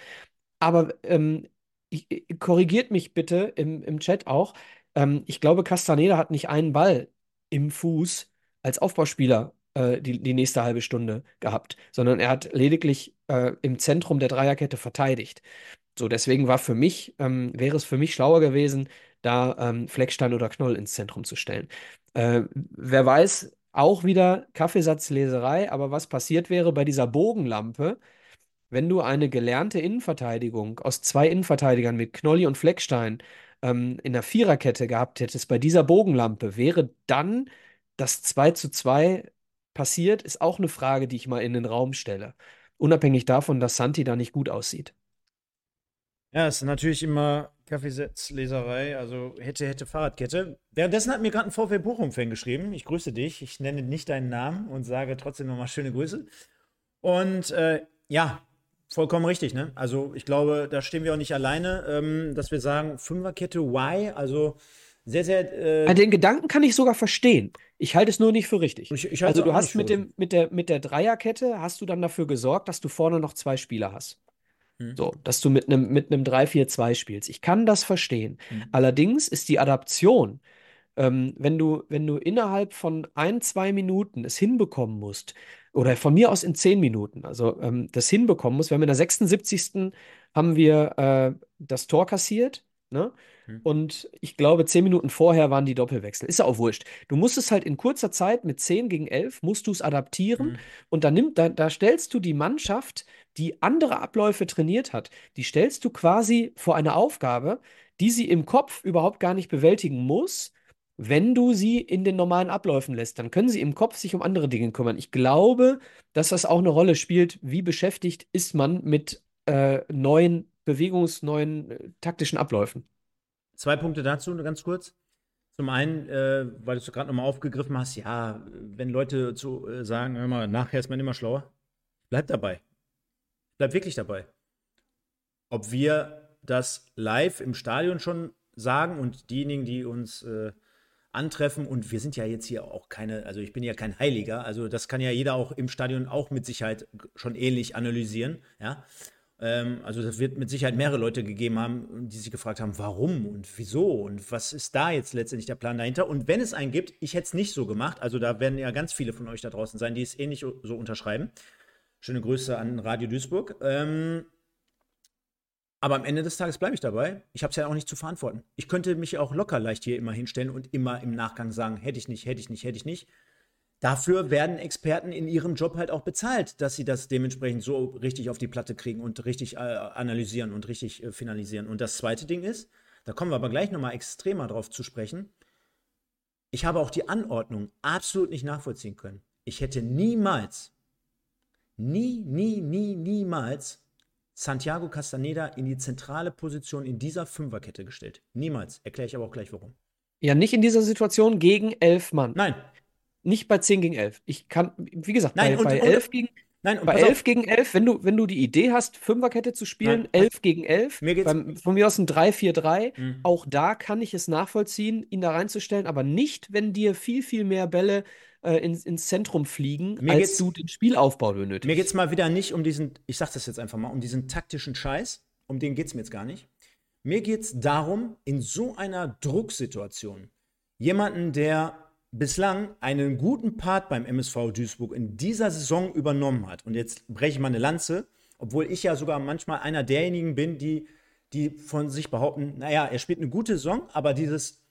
Aber ähm, ich, korrigiert mich bitte im, im Chat auch. Ähm, ich glaube, Castaneda hat nicht einen Ball im Fuß als Aufbauspieler äh, die, die nächste halbe Stunde gehabt, sondern er hat lediglich äh, im Zentrum der Dreierkette verteidigt. So, deswegen war für mich, ähm, wäre es für mich schlauer gewesen, da ähm, Fleckstein oder Knoll ins Zentrum zu stellen. Äh, wer weiß, auch wieder Kaffeesatzleserei, aber was passiert wäre bei dieser Bogenlampe, wenn du eine gelernte Innenverteidigung aus zwei Innenverteidigern mit Knolli und Fleckstein ähm, in der Viererkette gehabt hättest, bei dieser Bogenlampe, wäre dann das 2 zu 2 passiert, ist auch eine Frage, die ich mal in den Raum stelle. Unabhängig davon, dass Santi da nicht gut aussieht. Ja, es ist natürlich immer Kaffeesatzleserei, also hätte, hätte Fahrradkette. Währenddessen hat mir gerade ein VW Bochum-Fan geschrieben. Ich grüße dich. Ich nenne nicht deinen Namen und sage trotzdem nochmal schöne Grüße. Und äh, ja, vollkommen richtig, ne? Also ich glaube, da stehen wir auch nicht alleine, ähm, dass wir sagen, Fünferkette, why? Also sehr, sehr. Äh Den Gedanken kann ich sogar verstehen. Ich halte es nur nicht für richtig. Ich, ich also du hast mit, dem, mit, der, mit der Dreierkette hast du dann dafür gesorgt, dass du vorne noch zwei Spieler hast. Mhm. So, dass du mit einem mit 3-4-2 spielst. Ich kann das verstehen. Mhm. Allerdings ist die Adaption, ähm, wenn du, wenn du innerhalb von ein, zwei Minuten es hinbekommen musst, oder von mir aus in zehn Minuten, also ähm, das hinbekommen musst, wir haben in der 76. haben wir äh, das Tor kassiert, ne? Mhm. Und ich glaube, zehn Minuten vorher waren die Doppelwechsel. Ist ja auch wurscht. Du musst es halt in kurzer Zeit mit 10 gegen 11, musst du es adaptieren. Mhm. Und dann nimmt, da, da stellst du die Mannschaft, die andere Abläufe trainiert hat, die stellst du quasi vor eine Aufgabe, die sie im Kopf überhaupt gar nicht bewältigen muss. Wenn du sie in den normalen Abläufen lässt, dann können sie im Kopf sich um andere Dinge kümmern. Ich glaube, dass das auch eine Rolle spielt, wie beschäftigt ist man mit äh, neuen Bewegungs-, neuen äh, taktischen Abläufen. Zwei Punkte dazu, ganz kurz. Zum einen, äh, weil du es gerade nochmal aufgegriffen hast, ja, wenn Leute zu äh, sagen, hör mal, nachher ist man immer schlauer, bleib dabei. Bleib wirklich dabei. Ob wir das live im Stadion schon sagen und diejenigen, die uns äh, antreffen, und wir sind ja jetzt hier auch keine, also ich bin ja kein Heiliger, also das kann ja jeder auch im Stadion auch mit Sicherheit schon ähnlich analysieren, ja. Ähm, also es wird mit Sicherheit mehrere Leute gegeben haben, die sich gefragt haben, warum und wieso und was ist da jetzt letztendlich der Plan dahinter. Und wenn es einen gibt, ich hätte es nicht so gemacht, also da werden ja ganz viele von euch da draußen sein, die es ähnlich so unterschreiben. Schöne Grüße an Radio Duisburg. Ähm, aber am Ende des Tages bleibe ich dabei. Ich habe es ja auch nicht zu verantworten. Ich könnte mich auch locker leicht hier immer hinstellen und immer im Nachgang sagen, hätte ich nicht, hätte ich nicht, hätte ich nicht. Dafür werden Experten in ihrem Job halt auch bezahlt, dass sie das dementsprechend so richtig auf die Platte kriegen und richtig äh, analysieren und richtig äh, finalisieren. Und das zweite Ding ist, da kommen wir aber gleich nochmal extremer drauf zu sprechen. Ich habe auch die Anordnung absolut nicht nachvollziehen können. Ich hätte niemals, nie, nie, nie, niemals Santiago Castaneda in die zentrale Position in dieser Fünferkette gestellt. Niemals. Erkläre ich aber auch gleich warum. Ja, nicht in dieser Situation gegen elf Mann. Nein, nicht bei 10 gegen 11. Ich kann, wie gesagt, nein, bei, und, bei 11 gegen. Nein, bei 11 gegen 11, wenn du, wenn du die Idee hast, Fünferkette zu spielen, Nein, 11 gegen 11, mir geht's beim, von mir aus ein 3-4-3, mhm. auch da kann ich es nachvollziehen, ihn da reinzustellen, aber nicht, wenn dir viel, viel mehr Bälle äh, ins, ins Zentrum fliegen, mir als du den Spielaufbau benötigst. Mir geht es mal wieder nicht um diesen, ich sag das jetzt einfach mal, um diesen taktischen Scheiß, um den geht es mir jetzt gar nicht. Mir geht es darum, in so einer Drucksituation jemanden, der bislang einen guten Part beim MSV Duisburg in dieser Saison übernommen hat. Und jetzt breche ich mal eine Lanze, obwohl ich ja sogar manchmal einer derjenigen bin, die, die von sich behaupten, naja, er spielt eine gute Saison, aber dieses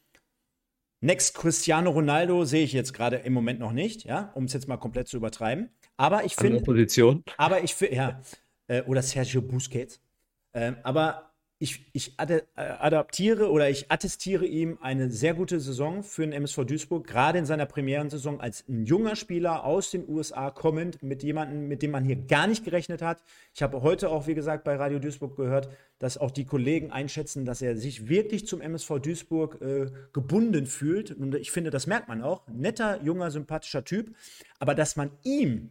Next Cristiano Ronaldo sehe ich jetzt gerade im Moment noch nicht, ja, um es jetzt mal komplett zu übertreiben. Aber ich finde. Position. Aber ich finde, ja. Äh, oder Sergio Busquets. Ähm, aber ich, ich ad adaptiere oder ich attestiere ihm eine sehr gute Saison für den MSV Duisburg, gerade in seiner Premierensaison als ein junger Spieler aus den USA kommend, mit jemandem, mit dem man hier gar nicht gerechnet hat. Ich habe heute auch, wie gesagt, bei Radio Duisburg gehört, dass auch die Kollegen einschätzen, dass er sich wirklich zum MSV Duisburg äh, gebunden fühlt. Und ich finde, das merkt man auch. Netter, junger, sympathischer Typ. Aber dass man ihm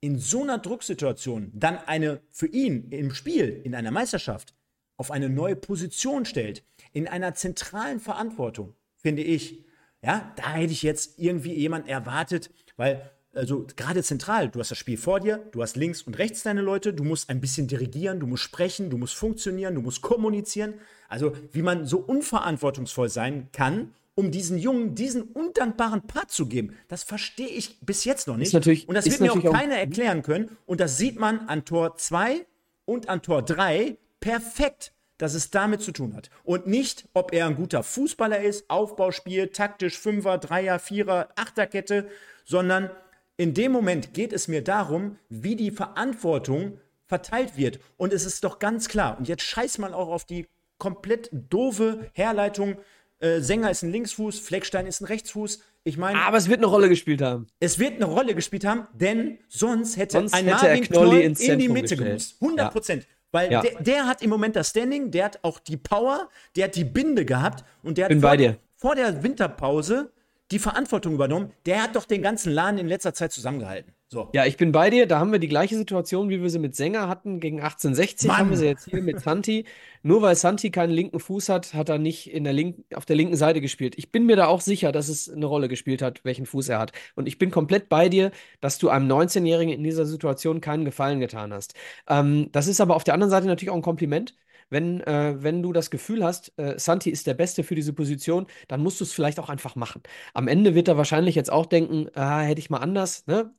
in so einer Drucksituation dann eine für ihn im Spiel, in einer Meisterschaft, auf eine neue Position stellt, in einer zentralen Verantwortung, finde ich, ja, da hätte ich jetzt irgendwie jemanden erwartet, weil, also gerade zentral, du hast das Spiel vor dir, du hast links und rechts deine Leute, du musst ein bisschen dirigieren, du musst sprechen, du musst funktionieren, du musst kommunizieren. Also, wie man so unverantwortungsvoll sein kann, um diesen Jungen diesen undankbaren Part zu geben, das verstehe ich bis jetzt noch nicht. und das wird mir auch keiner erklären können. Und das sieht man an Tor 2 und an Tor 3 perfekt, dass es damit zu tun hat. Und nicht, ob er ein guter Fußballer ist, Aufbauspiel, taktisch Fünfer, Dreier, Vierer, Achterkette, sondern in dem Moment geht es mir darum, wie die Verantwortung verteilt wird. Und es ist doch ganz klar, und jetzt scheißt man auch auf die komplett doofe Herleitung, äh, Sänger ist ein Linksfuß, Fleckstein ist ein Rechtsfuß. Ich meine. Aber es wird eine Rolle gespielt haben. Es wird eine Rolle gespielt haben, denn sonst hätte sonst ein hätte Marvin Knoll in die Mitte gemusst. 100 Prozent. Ja. Weil ja. der, der, hat im Moment das Standing, der hat auch die Power, der hat die Binde gehabt und der hat vor, vor, der Winterpause die Verantwortung übernommen. Der hat doch den ganzen Laden in letzter Zeit zusammengehalten. So. Ja, ich bin bei dir. Da haben wir die gleiche Situation, wie wir sie mit Sänger hatten gegen 1860. Mann. Haben wir sie jetzt hier mit Santi. Nur weil Santi keinen linken Fuß hat, hat er nicht in der linken, auf der linken Seite gespielt. Ich bin mir da auch sicher, dass es eine Rolle gespielt hat, welchen Fuß er hat. Und ich bin komplett bei dir, dass du einem 19-Jährigen in dieser Situation keinen Gefallen getan hast. Ähm, das ist aber auf der anderen Seite natürlich auch ein Kompliment wenn, äh, wenn du das Gefühl hast, äh, Santi ist der Beste für diese Position, dann musst du es vielleicht auch einfach machen. Am Ende wird er wahrscheinlich jetzt auch denken, ah, hätte ich mal anders, ne?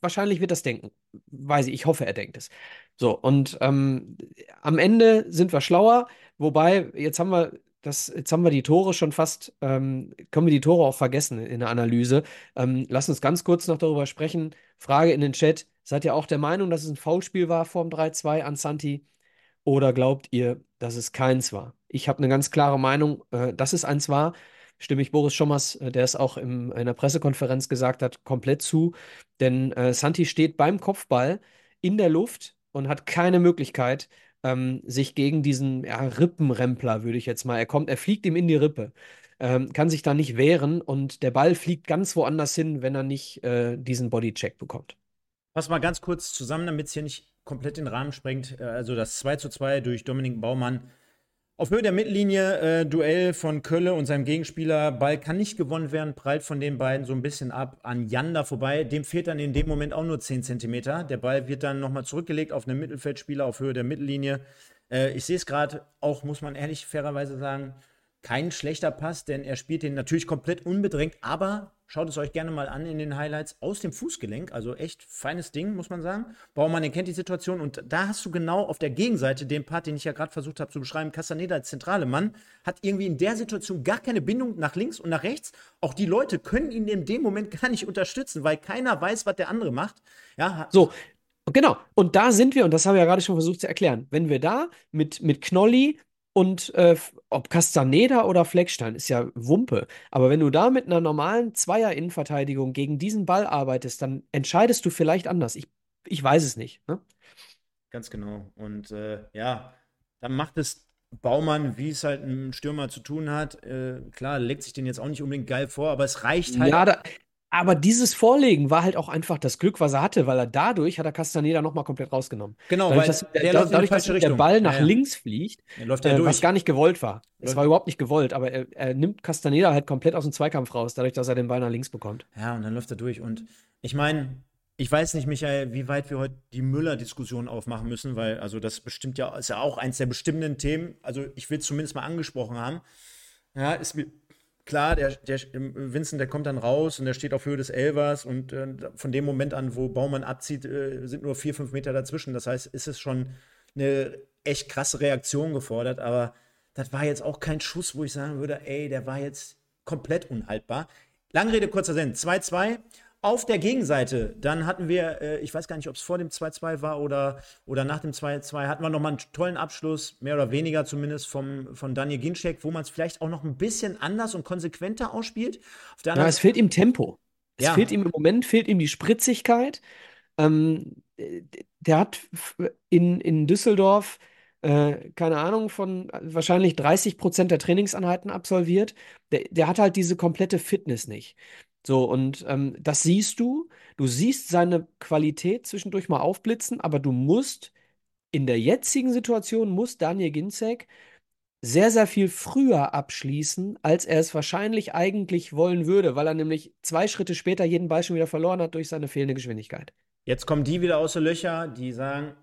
Wahrscheinlich wird das denken. Weiß ich, ich hoffe, er denkt es. So, und ähm, am Ende sind wir schlauer, wobei, jetzt haben wir das, jetzt haben wir die Tore schon fast, ähm, können wir die Tore auch vergessen in der Analyse. Ähm, lass uns ganz kurz noch darüber sprechen. Frage in den Chat: Seid ihr auch der Meinung, dass es ein Foulspiel war vorm 3-2 an Santi? Oder glaubt ihr, dass es keins war? Ich habe eine ganz klare Meinung, äh, dass es eins war stimme ich Boris Schommers, äh, der es auch in der Pressekonferenz gesagt hat, komplett zu. Denn äh, Santi steht beim Kopfball in der Luft und hat keine Möglichkeit, ähm, sich gegen diesen ja, Rippenrempler, würde ich jetzt mal, er kommt, er fliegt ihm in die Rippe. Ähm, kann sich da nicht wehren und der Ball fliegt ganz woanders hin, wenn er nicht äh, diesen Bodycheck bekommt. Fass mal ganz kurz zusammen, damit es hier nicht komplett den Rahmen sprengt. Äh, also das 2 zu 2 durch Dominik Baumann auf Höhe der Mittellinie, äh, Duell von Kölle und seinem Gegenspieler. Ball kann nicht gewonnen werden, prallt von den beiden so ein bisschen ab an Janda vorbei. Dem fehlt dann in dem Moment auch nur 10 Zentimeter. Der Ball wird dann nochmal zurückgelegt auf einen Mittelfeldspieler auf Höhe der Mittellinie. Äh, ich sehe es gerade auch, muss man ehrlich fairerweise sagen, kein schlechter Pass, denn er spielt den natürlich komplett unbedrängt, aber schaut es euch gerne mal an in den Highlights aus dem Fußgelenk. Also echt feines Ding, muss man sagen. Baumann kennt die Situation und da hast du genau auf der Gegenseite den Part, den ich ja gerade versucht habe zu beschreiben. Castaneda als zentrale Mann hat irgendwie in der Situation gar keine Bindung nach links und nach rechts. Auch die Leute können ihn in dem Moment gar nicht unterstützen, weil keiner weiß, was der andere macht. Ja, so, Genau, und da sind wir, und das haben wir ja gerade schon versucht zu erklären. Wenn wir da mit, mit Knolli und äh, ob Castaneda oder Fleckstein ist ja Wumpe. Aber wenn du da mit einer normalen Zweier-Innenverteidigung gegen diesen Ball arbeitest, dann entscheidest du vielleicht anders. Ich, ich weiß es nicht. Ne? Ganz genau. Und äh, ja, dann macht es Baumann, wie es halt ein Stürmer zu tun hat. Äh, klar, legt sich den jetzt auch nicht unbedingt geil vor, aber es reicht halt. Ja, da, Aber dieses Vorlegen war halt auch einfach das Glück, was er hatte, weil er dadurch hat er Castaneda nochmal komplett rausgenommen. Genau, dadurch, weil dass, der die dadurch, dass der. Ball nach Ja, ja. links fliegt, Der läuft da äh, durch. was gar nicht gewollt war. Es war überhaupt nicht gewollt, aber er, er nimmt Castaneda halt komplett aus dem Zweikampf raus, dadurch, dass er den Ball nach links bekommt. Ja, und dann läuft er durch. Und ich meine, ich weiß nicht, Michael, wie weit wir heute die Müller-Diskussion aufmachen müssen, weil, also das bestimmt ja, ist ja auch eins der bestimmenden Themen. Also ich will es zumindest mal angesprochen haben. Ja, ist mir klar, der, der Vincent, der kommt dann raus und der steht auf Höhe des Elvers und äh, von dem Moment an, wo Baumann abzieht, äh, sind nur vier, fünf Meter dazwischen. Das heißt, ist es schon eine echt krasse Reaktion gefordert, aber das war jetzt auch kein Schuss, wo ich sagen würde, ey, der war jetzt komplett unhaltbar. Lange Rede, kurzer Sinn. 2-2. Auf der Gegenseite, dann hatten wir, äh, ich weiß gar nicht, ob es vor dem 2-2 war oder, oder nach dem 2-2, hatten wir nochmal einen tollen Abschluss, mehr oder weniger zumindest vom, von Daniel Ginczek, wo man es vielleicht auch noch ein bisschen anders und konsequenter ausspielt. Ja, es fehlt ihm Tempo. Es Ja. fehlt ihm im Moment, fehlt ihm die Spritzigkeit. Ähm, äh, der hat in, in Düsseldorf, äh, keine Ahnung, von äh, wahrscheinlich 30 Prozent der Trainingseinheiten absolviert. Der, der hat halt diese komplette Fitness nicht. So, und ähm, das siehst du. Du siehst seine Qualität zwischendurch mal aufblitzen, aber du musst in der jetzigen Situation, muss Daniel Ginczek sehr, sehr viel früher abschließen, als er es wahrscheinlich eigentlich wollen würde, weil er nämlich zwei Schritte später jeden Ball schon wieder verloren hat durch seine fehlende Geschwindigkeit. Jetzt kommen die wieder aus den Löcher, die sagen,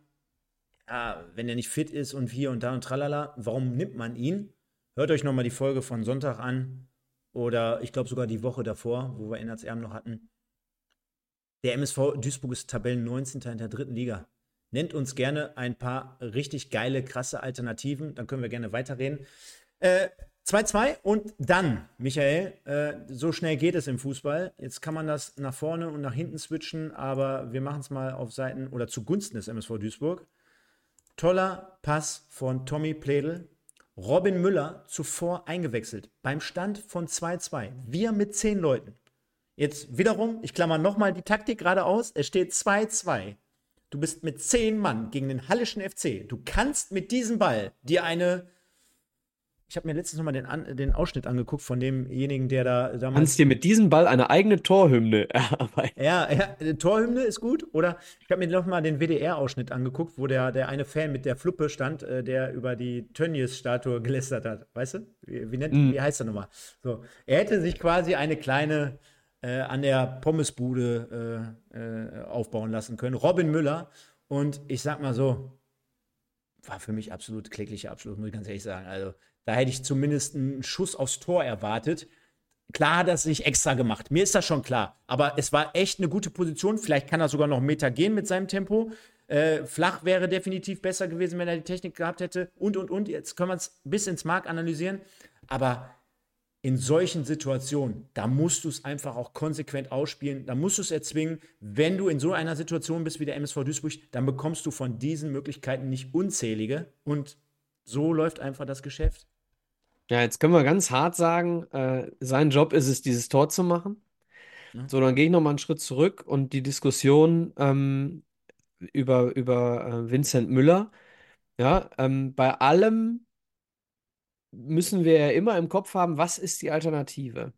ja, wenn er nicht fit ist und hier und da und tralala, warum nimmt man ihn? Hört euch nochmal die Folge von Sonntag an oder ich glaube sogar die Woche davor, wo wir Ennerts Erben noch hatten. Der MSV Duisburg ist Tabellen 19. in der dritten Liga. Nennt uns gerne ein paar richtig geile, krasse Alternativen, dann können wir gerne weiterreden. Äh, 2-2 und dann, Michael, äh, so schnell geht es im Fußball. Jetzt kann man das nach vorne und nach hinten switchen, aber wir machen es mal auf Seiten oder zugunsten des MSV Duisburg. Toller Pass von Tommy Pledel. Robin Müller zuvor eingewechselt. Beim Stand von 2-2. Wir mit 10 Leuten. Jetzt wiederum, ich klammer nochmal die Taktik gerade aus. Es steht 2-2. Du bist mit 10 Mann gegen den Hallischen FC. Du kannst mit diesem Ball dir eine. Ich habe mir letztens nochmal den, An- den Ausschnitt angeguckt von demjenigen, der da Du damals. kannst dir mit diesem Ball eine eigene Torhymne erarbeiten. Ja, ja, Torhymne ist gut. Oder ich habe mir noch mal den WDR-Ausschnitt angeguckt, wo der, der eine Fan mit der Fluppe stand, äh, der über die Tönnies-Statue gelästert hat. Weißt du? Wie, wie, nennt, wie heißt er nochmal? So, er hätte sich quasi eine kleine äh, an der Pommesbude äh, äh, aufbauen lassen können. Robin Müller. Und ich sag mal so, war für mich absolut kläglicher Abschluss, muss ich ganz ehrlich sagen. Also, da hätte ich zumindest einen Schuss aufs Tor erwartet. Klar hat er es sich extra gemacht. Mir ist das schon klar. Aber es war echt eine gute Position. Vielleicht kann er sogar noch einen Meter gehen mit seinem Tempo. Äh, flach wäre definitiv besser gewesen, wenn er die Technik gehabt hätte. Und, und, und. Jetzt können wir es bis ins Mark analysieren. Aber in solchen Situationen, da musst du es einfach auch konsequent ausspielen. Da musst du es erzwingen. Wenn du in so einer Situation bist wie der MSV Duisburg, dann bekommst du von diesen Möglichkeiten nicht unzählige. Und so läuft einfach das Geschäft. Ja, jetzt können wir ganz hart sagen, äh, sein Job ist es, dieses Tor zu machen. Ja. So, dann gehe ich nochmal einen Schritt zurück und die Diskussion ähm, über, über äh, Vincent Müller. Ja, ähm, bei allem müssen wir ja immer im Kopf haben, was ist die Alternative?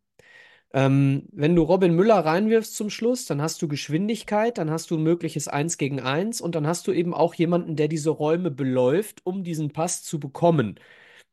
Ähm, wenn du Robin Müller reinwirfst zum Schluss, dann hast du Geschwindigkeit, dann hast du ein mögliches Eins gegen Eins und dann hast du eben auch jemanden, der diese Räume beläuft, um diesen Pass zu bekommen.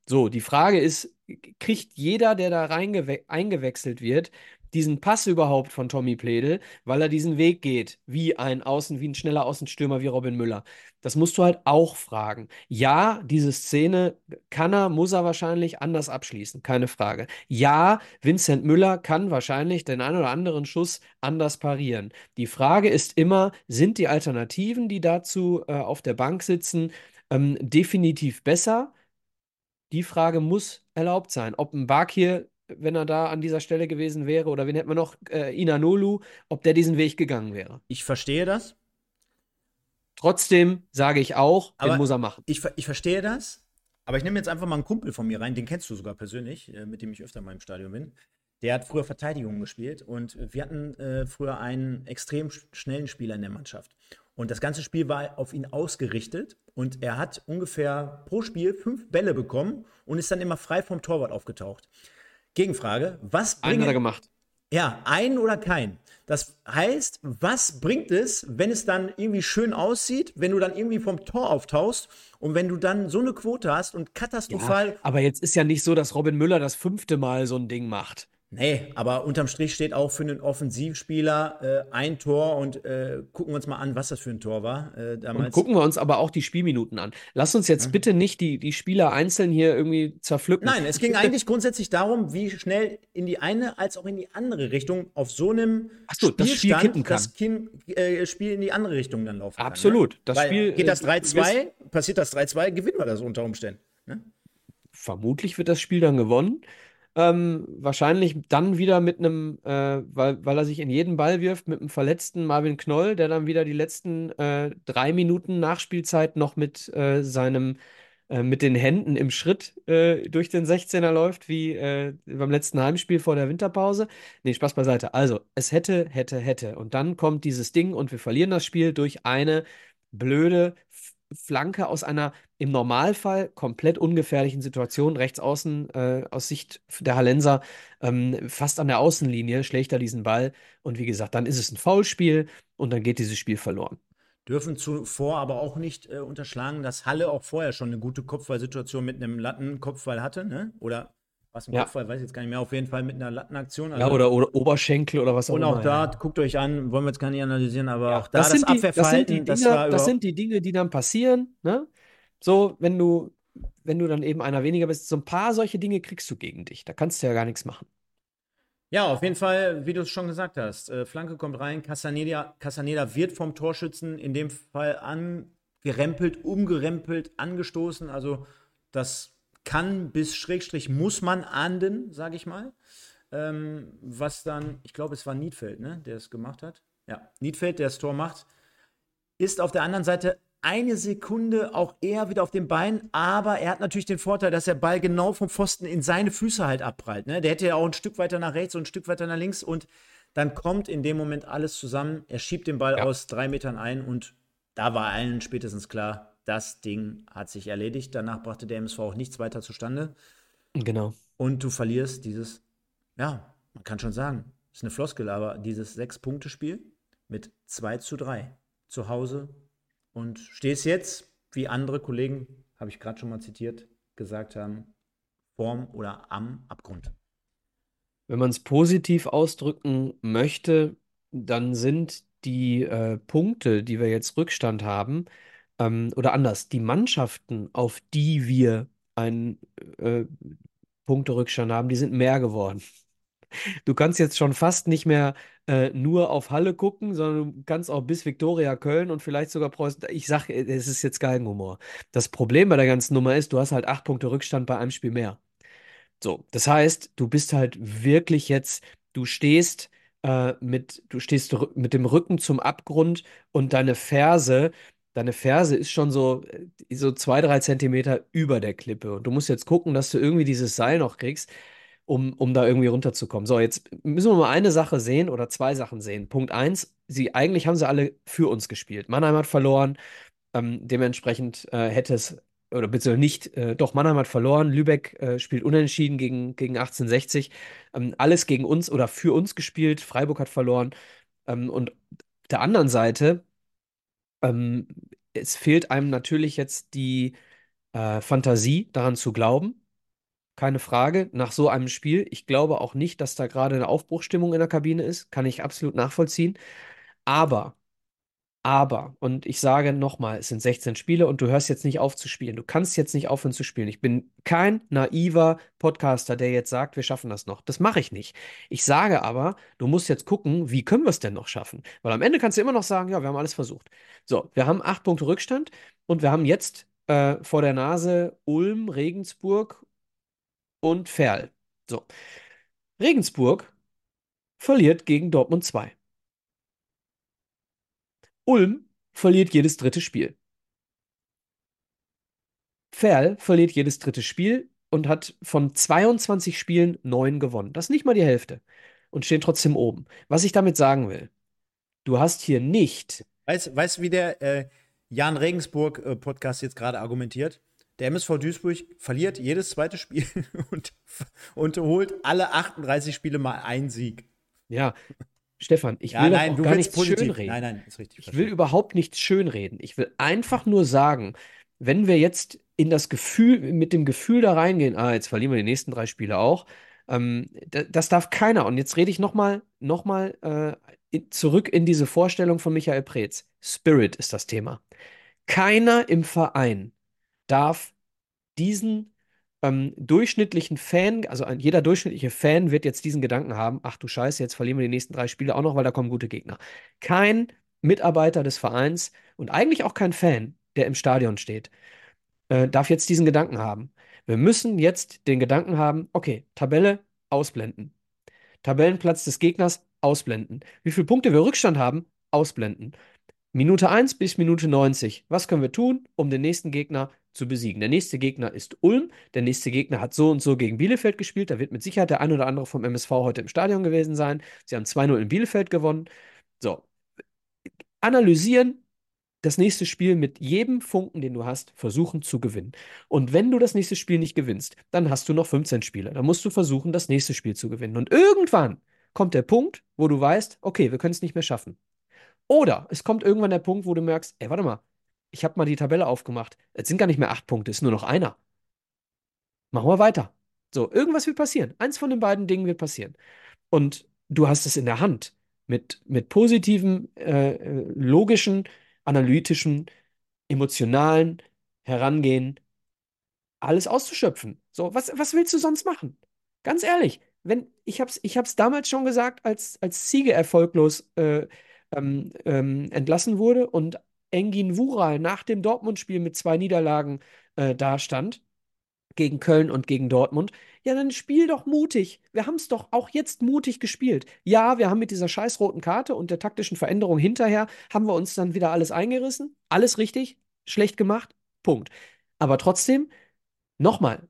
So, die Frage ist, kriegt jeder, der da eingewechselt wird, diesen Pass überhaupt von Tommy Pledel, weil er diesen Weg geht, wie ein Außen, wie ein schneller Außenstürmer wie Robin Müller? Das musst du halt auch fragen. Ja, diese Szene kann er, muss er wahrscheinlich anders abschließen, keine Frage. Ja, Vincent Müller kann wahrscheinlich den einen oder anderen Schuss anders parieren. Die Frage ist immer, sind die Alternativen, die dazu äh, auf der Bank sitzen, ähm, definitiv besser? Die Frage muss erlaubt sein. Ob ein Bakir, wenn er da an dieser Stelle gewesen wäre, oder wen hätten wir noch, äh, Inanolu, ob der diesen Weg gegangen wäre. Ich verstehe das. Trotzdem sage ich auch, Aber den muss er machen. Ich, ich verstehe das, aber ich nehme jetzt einfach mal einen Kumpel von mir rein, den kennst du sogar persönlich, äh, mit dem ich öfter mal im Stadion bin. Der hat früher Verteidigung gespielt und wir hatten äh, früher einen extrem sch- schnellen Spieler in der Mannschaft. Und das ganze Spiel war auf ihn ausgerichtet und er hat ungefähr pro Spiel fünf Bälle bekommen und ist dann immer frei vom Torwart aufgetaucht. Gegenfrage, was Einen hat er gemacht. Ja, ein oder kein. Das heißt, was bringt es, wenn es dann irgendwie schön aussieht, wenn du dann irgendwie vom Tor auftauchst und wenn du dann so eine Quote hast und katastrophal. Ja, aber jetzt ist ja nicht so, dass Robin Müller das fünfte Mal so ein Ding macht. Nee, aber unterm Strich steht auch für einen Offensivspieler äh, ein Tor und äh, gucken wir uns mal an, was das für ein Tor war äh, damals. Und gucken wir uns aber auch die Spielminuten an. Lass uns jetzt ja. bitte nicht die, die Spieler einzeln hier irgendwie zerpflücken. Nein, es ging eigentlich grundsätzlich darum, wie schnell in die eine als auch in die andere Richtung auf so einem so, das Spiel kippen kann. das kind, äh, Spiel in die andere Richtung dann laufen Absolut. kann. Absolut. Ne? Das Spiel, geht das 3-2, äh, passiert das 3-2, gewinnen wir das unter Umständen. Ne? Vermutlich wird das Spiel dann gewonnen. Ähm, wahrscheinlich dann wieder mit einem, äh, weil, weil er sich in jeden Ball wirft, mit einem verletzten Marvin Knoll, der dann wieder die letzten äh, drei Minuten Nachspielzeit noch mit äh, seinem, äh, mit den Händen im Schritt äh, durch den 16er läuft, wie äh, beim letzten Heimspiel vor der Winterpause. Nee, Spaß beiseite. Also, es hätte, hätte, hätte. Und dann kommt dieses Ding und wir verlieren das Spiel durch eine blöde Flanke aus einer im Normalfall komplett ungefährlichen Situation, rechts außen äh, aus Sicht der Hallenser, ähm, fast an der Außenlinie, schlägt er diesen Ball. Und wie gesagt, dann ist es ein Foulspiel und dann geht dieses Spiel verloren. Dürfen zuvor aber auch nicht äh, unterschlagen, dass Halle auch vorher schon eine gute Kopfballsituation mit einem Lattenkopfball hatte, ne? Oder was im ja. Kopfball, weiß ich jetzt gar nicht mehr, auf jeden Fall mit einer Lattenaktion. Also, ja, oder, oder, Oberschenkel oder was auch immer. Und auch da, ja. guckt euch an, wollen wir jetzt gar nicht analysieren, aber ja, auch da das, das Abwehrverhalten, das, Dinge, das sind die Dinge, die dann passieren, ne? So, wenn du, wenn du dann eben einer weniger bist, so ein paar solche Dinge kriegst du gegen dich. Da kannst du ja gar nichts machen. Ja, auf jeden Fall, wie du es schon gesagt hast. Äh, Flanke kommt rein, Casaneda, Casaneda wird vom Torschützen in dem Fall angerempelt, umgerempelt, angestoßen. Also das kann bis Schrägstrich muss man ahnden, sage ich mal. Ähm, was dann, ich glaube, es war Niedfeld, ne, der es gemacht hat. Ja, Niedfeld, der das Tor macht, ist auf der anderen Seite eine Sekunde auch eher wieder auf dem Bein, aber er hat natürlich den Vorteil, dass der Ball genau vom Pfosten in seine Füße halt abprallt. Ne? Der hätte ja auch ein Stück weiter nach rechts und ein Stück weiter nach links und dann kommt in dem Moment alles zusammen. Er schiebt den Ball ja. aus drei Metern ein und da war allen spätestens klar, das Ding hat sich erledigt. Danach brachte der MSV auch nichts weiter zustande. Genau. Und du verlierst dieses, ja, man kann schon sagen, ist eine Floskel, aber dieses Sechs-Punkte-Spiel mit 2 zu 3 zu Hause und stehst jetzt, wie andere Kollegen, habe ich gerade schon mal zitiert, gesagt haben, vorm oder am Abgrund. Wenn man es positiv ausdrücken möchte, dann sind die äh, Punkte, die wir jetzt Rückstand haben, ähm, oder anders, die Mannschaften, auf die wir einen äh, Punkterückstand haben, die sind mehr geworden. Du kannst jetzt schon fast nicht mehr äh, nur auf Halle gucken, sondern du kannst auch bis Viktoria Köln und vielleicht sogar Preußen. Ich sage, es ist jetzt Geigenhumor. Das Problem bei der ganzen Nummer ist, du hast halt acht Punkte Rückstand bei einem Spiel mehr. So, das heißt, du bist halt wirklich jetzt, du stehst äh, mit, du stehst mit dem Rücken zum Abgrund und deine Ferse deine Ferse ist schon so, äh, so zwei, drei Zentimeter über der Klippe. Und du musst jetzt gucken, dass du irgendwie dieses Seil noch kriegst, um, um da irgendwie runterzukommen. So, jetzt müssen wir mal eine Sache sehen oder zwei Sachen sehen. Punkt eins, sie, eigentlich haben sie alle für uns gespielt. Mannheim hat verloren, ähm, dementsprechend äh, hätte es, oder beziehungsweise nicht, äh, doch, Mannheim hat verloren, Lübeck äh, spielt unentschieden gegen, gegen 1860. Ähm, alles gegen uns oder für uns gespielt, Freiburg hat verloren. Ähm, und der anderen Seite ähm, es fehlt einem natürlich jetzt die äh, Fantasie, daran zu glauben. Keine Frage, nach so einem Spiel. Ich glaube auch nicht, dass da gerade eine Aufbruchstimmung in der Kabine ist. Kann ich absolut nachvollziehen. Aber aber, und ich sage nochmal, es sind 16 Spiele und du hörst jetzt nicht auf zu spielen. Du kannst jetzt nicht aufhören zu spielen. Ich bin kein naiver Podcaster, der jetzt sagt, wir schaffen das noch. Das mache ich nicht. Ich sage aber, du musst jetzt gucken, wie können wir es denn noch schaffen? Weil am Ende kannst du immer noch sagen, ja, wir haben alles versucht. So, wir haben acht Punkte Rückstand und wir haben jetzt äh, vor der Nase Ulm, Regensburg und Ferl. So. Regensburg verliert gegen Dortmund 2. Ulm verliert jedes dritte Spiel. Ferl verliert jedes dritte Spiel und hat von 22 Spielen neun gewonnen. Das ist nicht mal die Hälfte. Und stehen trotzdem oben. Was ich damit sagen will, du hast hier nicht. Weißt du, wie der äh, Jan Regensburg-Podcast äh, jetzt gerade argumentiert? Der MSV Duisburg verliert jedes zweite Spiel und, und holt alle 38 Spiele mal einen Sieg. Ja, Stefan, ich Ja, will nein, auch gar nichts positiv. schönreden. Nein, nein, ist richtig. Ich will verstehe. überhaupt nichts schönreden. Ich will einfach nur sagen, wenn wir jetzt in das Gefühl, mit dem Gefühl da reingehen, ah, jetzt verlieren wir die nächsten drei Spiele auch, ähm, da- das darf keiner. Und jetzt rede ich nochmal noch mal, äh, zurück in diese Vorstellung von Michael Preetz. Spirit ist das Thema. Keiner im Verein darf diesen ähm, durchschnittlichen Fan, also jeder durchschnittliche Fan wird jetzt diesen Gedanken haben, ach du Scheiße, jetzt verlieren wir die nächsten drei Spiele auch noch, weil da kommen gute Gegner. Kein Mitarbeiter des Vereins und eigentlich auch kein Fan, der im Stadion steht, äh, darf jetzt diesen Gedanken haben. Wir müssen jetzt den Gedanken haben, okay, Tabelle ausblenden. Tabellenplatz des Gegners ausblenden. Wie viele Punkte wir Rückstand haben, ausblenden. Minute 1 bis Minute 90. Was können wir tun, um den nächsten Gegner zu besiegen? Der nächste Gegner ist Ulm. Der nächste Gegner hat so und so gegen Bielefeld gespielt. Da wird mit Sicherheit der ein oder andere vom MSV heute im Stadion gewesen sein. Sie haben 2-0 in Bielefeld gewonnen. So. Analysieren, das nächste Spiel mit jedem Funken, den du hast, versuchen zu gewinnen. Und wenn du das nächste Spiel nicht gewinnst, dann hast du noch 15 Spiele. Dann musst du versuchen, das nächste Spiel zu gewinnen. Und irgendwann kommt der Punkt, wo du weißt, okay, wir können es nicht mehr schaffen. Oder es kommt irgendwann der Punkt, wo du merkst, ey, warte mal, ich habe mal die Tabelle aufgemacht. Es sind gar nicht mehr acht Punkte, es ist nur noch einer. Machen wir weiter. So, irgendwas wird passieren. Eins von den beiden Dingen wird passieren. Und du hast es in der Hand, mit, mit positiven, äh, äh, logischen, analytischen, emotionalen Herangehen alles auszuschöpfen. So, was, was willst du sonst machen? Ganz ehrlich, wenn, ich hab's, ich hab's damals schon gesagt, als, als Ziege erfolglos äh, ähm, ähm, entlassen wurde und Engin Wural nach dem Dortmund-Spiel mit zwei Niederlagen äh, dastand, gegen Köln und gegen Dortmund, ja, dann spiel doch mutig. Wir haben es doch auch jetzt mutig gespielt. Ja, wir haben mit dieser scheiß roten Karte und der taktischen Veränderung hinterher, haben wir uns dann wieder alles eingerissen. Alles richtig, schlecht gemacht, Punkt. Aber trotzdem, nochmal,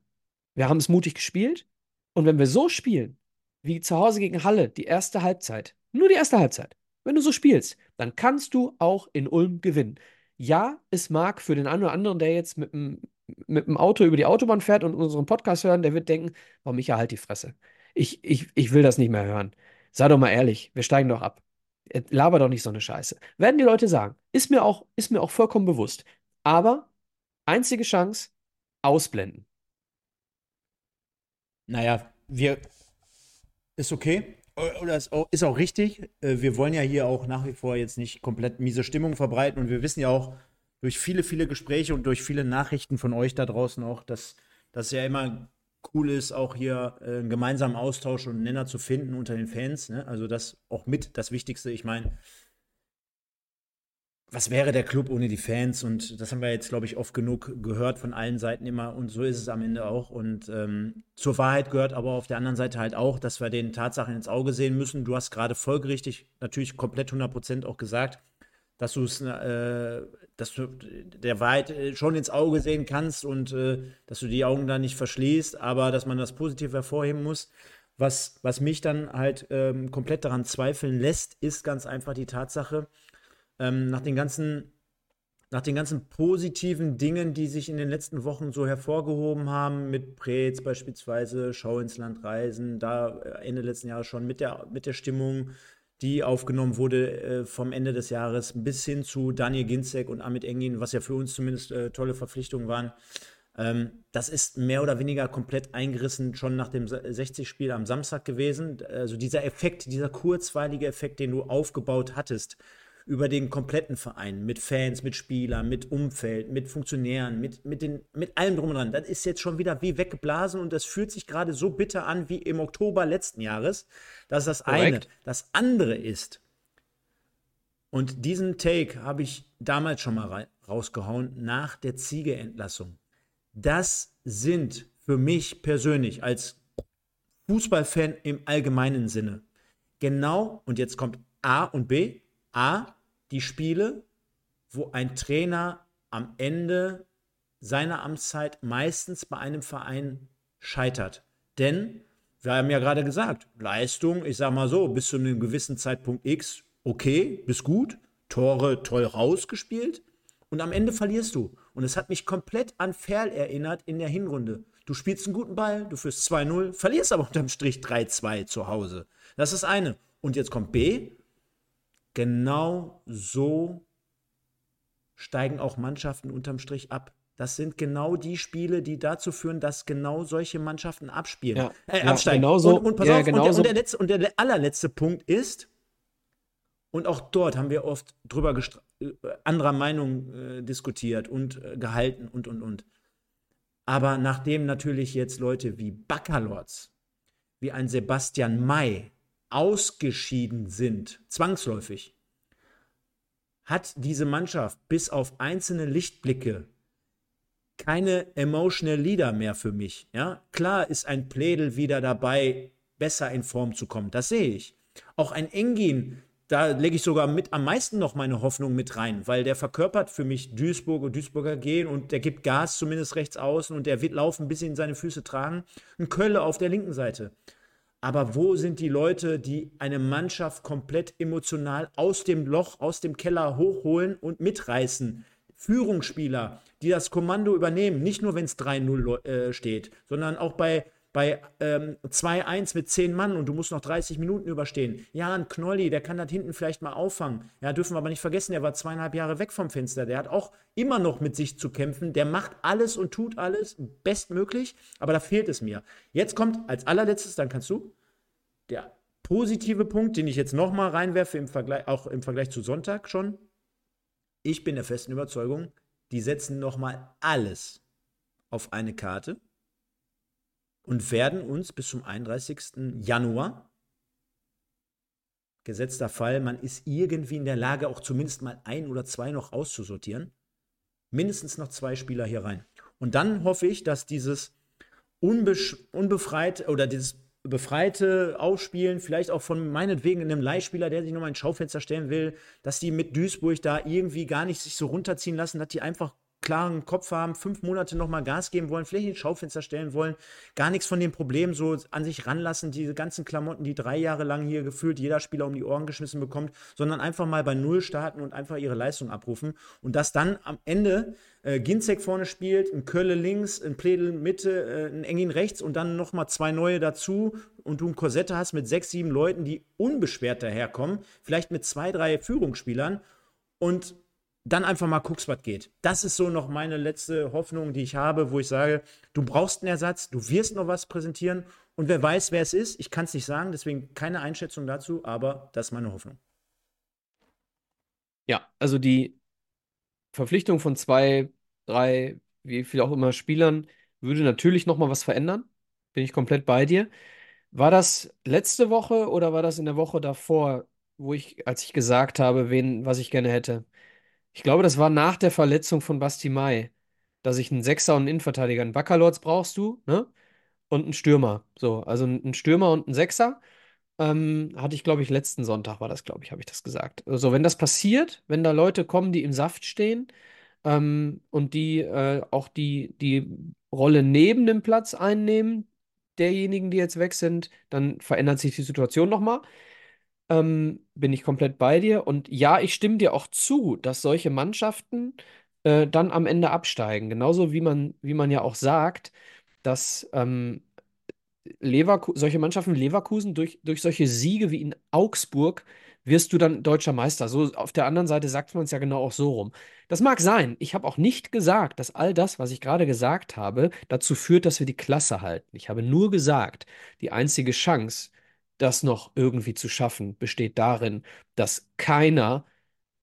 wir haben es mutig gespielt und wenn wir so spielen, wie zu Hause gegen Halle, die erste Halbzeit, nur die erste Halbzeit, wenn du so spielst, dann kannst du auch in Ulm gewinnen. Ja, es mag für den einen oder anderen, der jetzt mit dem, mit dem Auto über die Autobahn fährt und unseren Podcast hören, der wird denken, warum ich halt die Fresse. Ich, ich, ich will das nicht mehr hören. Sei doch mal ehrlich, wir steigen doch ab. Äh, Laber doch nicht so eine Scheiße. Werden die Leute sagen. Ist mir auch, ist mir auch vollkommen bewusst. Aber einzige Chance, ausblenden. Naja, wir. Ist okay. Oder ist auch, ist auch richtig. Äh, Wir wollen ja hier auch nach wie vor jetzt nicht komplett miese Stimmung verbreiten. Und wir wissen ja auch durch viele, viele Gespräche und durch viele Nachrichten von euch da draußen auch, dass das ja immer cool ist, auch hier äh, einen gemeinsamen Austausch und einen Nenner zu finden unter den Fans. Ne? Also das auch mit das Wichtigste. Ich meine, was wäre der Club ohne die Fans? Und das haben wir jetzt, glaube ich, oft genug gehört von allen Seiten immer. Und so ist es am Ende auch. Und ähm, zur Wahrheit gehört aber auf der anderen Seite halt auch, dass wir den Tatsachen ins Auge sehen müssen. Du hast gerade folgerichtig natürlich komplett 100% auch gesagt, dass du es, äh, dass du der Wahrheit äh, schon ins Auge sehen kannst und äh, dass du die Augen da nicht verschließt, aber dass man das positiv hervorheben muss. Was, was mich dann halt ähm, komplett daran zweifeln lässt, ist ganz einfach die Tatsache, ähm, nach den ganzen, nach den ganzen positiven Dingen, die sich in den letzten Wochen so hervorgehoben haben, mit Preetz beispielsweise, Schau ins Land reisen, da äh, Ende letzten Jahres schon mit der, mit der Stimmung, die aufgenommen wurde äh, vom Ende des Jahres bis hin zu Daniel Ginzek und Amit Engin, was ja für uns zumindest äh, tolle Verpflichtungen waren. Ähm, das ist mehr oder weniger komplett eingerissen schon nach dem 60-Spiel am Samstag gewesen. Also dieser Effekt, dieser kurzweilige Effekt, den du aufgebaut hattest, über den kompletten Verein, mit Fans, mit Spielern, mit Umfeld, mit Funktionären, mit, mit, den, mit allem drum und dran. Das ist jetzt schon wieder wie weggeblasen und das fühlt sich gerade so bitter an wie im Oktober letzten Jahres. Das ist das eine. Korrekt. Das andere ist, und diesen Take habe ich damals schon mal ra- rausgehauen, nach der Ziege-Entlassung. Das sind für mich persönlich als Fußballfan im allgemeinen Sinne genau, und jetzt kommt A und B, A, die Spiele, wo ein Trainer am Ende seiner Amtszeit meistens bei einem Verein scheitert. Denn wir haben ja gerade gesagt, Leistung, ich sag mal so, bis zu einem gewissen Zeitpunkt X, okay, bis gut, Tore toll rausgespielt und am Ende verlierst du. Und es hat mich komplett an Ferl erinnert in der Hinrunde. Du spielst einen guten Ball, du führst 2-0, verlierst aber unterm Strich 3-2 zu Hause. Das ist eine. Und jetzt kommt B. Genau so steigen auch Mannschaften unterm Strich ab. Das sind genau die Spiele, die dazu führen, dass genau solche Mannschaften abspielen, Ja, äh, ja, absteigen. genau so. und, und pass Ja, auf, genau und, der, so. und, der letzte, und der allerletzte Punkt ist, und auch dort haben wir oft drüber äh, anderer Meinung äh, diskutiert und äh, gehalten und und und. Aber nachdem natürlich jetzt Leute wie Baccalords, wie ein Sebastian May ausgeschieden sind, zwangsläufig, hat diese Mannschaft bis auf einzelne Lichtblicke keine emotional Leader mehr für mich. Ja, klar ist ein Pledel wieder dabei, besser in Form zu kommen. Das sehe ich. Auch ein Engin, da lege ich sogar mit am meisten noch meine Hoffnung mit rein, weil der verkörpert für mich Duisburg und Duisburger gehen und der gibt Gas zumindest rechts außen und der wird laufen, bis ihn seine Füße tragen. Ein Kölle auf der linken Seite. Aber wo sind die Leute, die eine Mannschaft komplett emotional aus dem Loch, aus dem Keller hochholen und mitreißen? Führungsspieler, die das Kommando übernehmen, nicht nur wenn es 3-0 äh, steht, sondern auch bei, bei ähm, 2-1 mit 10 Mann und du musst noch 30 Minuten überstehen. Ja, ein Knolli, der kann das hinten vielleicht mal auffangen. Ja, dürfen wir aber nicht vergessen, der war zweieinhalb Jahre weg vom Fenster. Der hat auch immer noch mit sich zu kämpfen. Der macht alles und tut alles bestmöglich, aber da fehlt es mir. Jetzt kommt als allerletztes, dann kannst du, der positive Punkt, den ich jetzt nochmal reinwerfe, im Vergleich, auch im Vergleich zu Sonntag schon. Ich bin der festen Überzeugung, die setzen nochmal alles auf eine Karte und werden uns bis zum 31. Januar, gesetzter Fall, man ist irgendwie in der Lage, auch zumindest mal ein oder zwei noch auszusortieren, mindestens noch zwei Spieler hier rein. Und dann hoffe ich, dass dieses unbesch- unbefreit oder dieses befreite Aufspielen, vielleicht auch von meinetwegen einem Leihspieler, der sich nochmal ins Schaufenster stellen will, dass die mit Duisburg da irgendwie gar nicht sich so runterziehen lassen, dass die einfach klaren Kopf haben, fünf Monate nochmal Gas geben wollen, vielleicht ins Schaufenster stellen wollen, gar nichts von dem Problem so an sich ranlassen, diese ganzen Klamotten, die drei Jahre lang hier gefühlt jeder Spieler um die Ohren geschmissen bekommt, sondern einfach mal bei Null starten und einfach ihre Leistung abrufen. Und dass dann am Ende äh, Ginzek vorne spielt, ein Kölle links, ein Pledel Mitte, äh, ein Engin rechts und dann nochmal zwei neue dazu und du ein Korsette hast mit sechs, sieben Leuten, die unbeschwert daherkommen, vielleicht mit zwei, drei Führungsspielern und dann einfach mal guckst, was geht. Das ist so noch meine letzte Hoffnung, die ich habe, wo ich sage, du brauchst einen Ersatz, du wirst noch was präsentieren und wer weiß, wer es ist, ich kann es nicht sagen, deswegen keine Einschätzung dazu, aber das ist meine Hoffnung. Ja, also die Verpflichtung von zwei, drei, wie viel auch immer Spielern würde natürlich nochmal was verändern. Bin ich komplett bei dir. War das letzte Woche oder war das in der Woche davor, wo ich, als ich gesagt habe, wen, was ich gerne hätte? Ich glaube, das war nach der Verletzung von Basti Mai, dass ich einen Sechser und einen Innenverteidiger, einen Baccalords brauchst du, ne? Und einen Stürmer. So, also einen Stürmer und einen Sechser. Ähm, hatte ich, glaube ich, letzten Sonntag war das, glaube ich, habe ich das gesagt. Also, wenn das passiert, wenn da Leute kommen, die im Saft stehen, ähm, und die äh, auch die, die Rolle neben dem Platz einnehmen, derjenigen, die jetzt weg sind, dann verändert sich die Situation nochmal. Ähm, bin ich komplett bei dir. Und ja, ich stimme dir auch zu, dass solche Mannschaften äh, dann am Ende absteigen. Genauso wie man, wie man ja auch sagt, dass ähm, solche Mannschaften wie Leverkusen durch, durch solche Siege wie in Augsburg wirst du dann deutscher Meister. So auf der anderen Seite sagt man es ja genau auch so rum. Das mag sein. Ich habe auch nicht gesagt, dass all das, was ich gerade gesagt habe, dazu führt, dass wir die Klasse halten. Ich habe nur gesagt, die einzige Chance, das noch irgendwie zu schaffen, besteht darin, dass keiner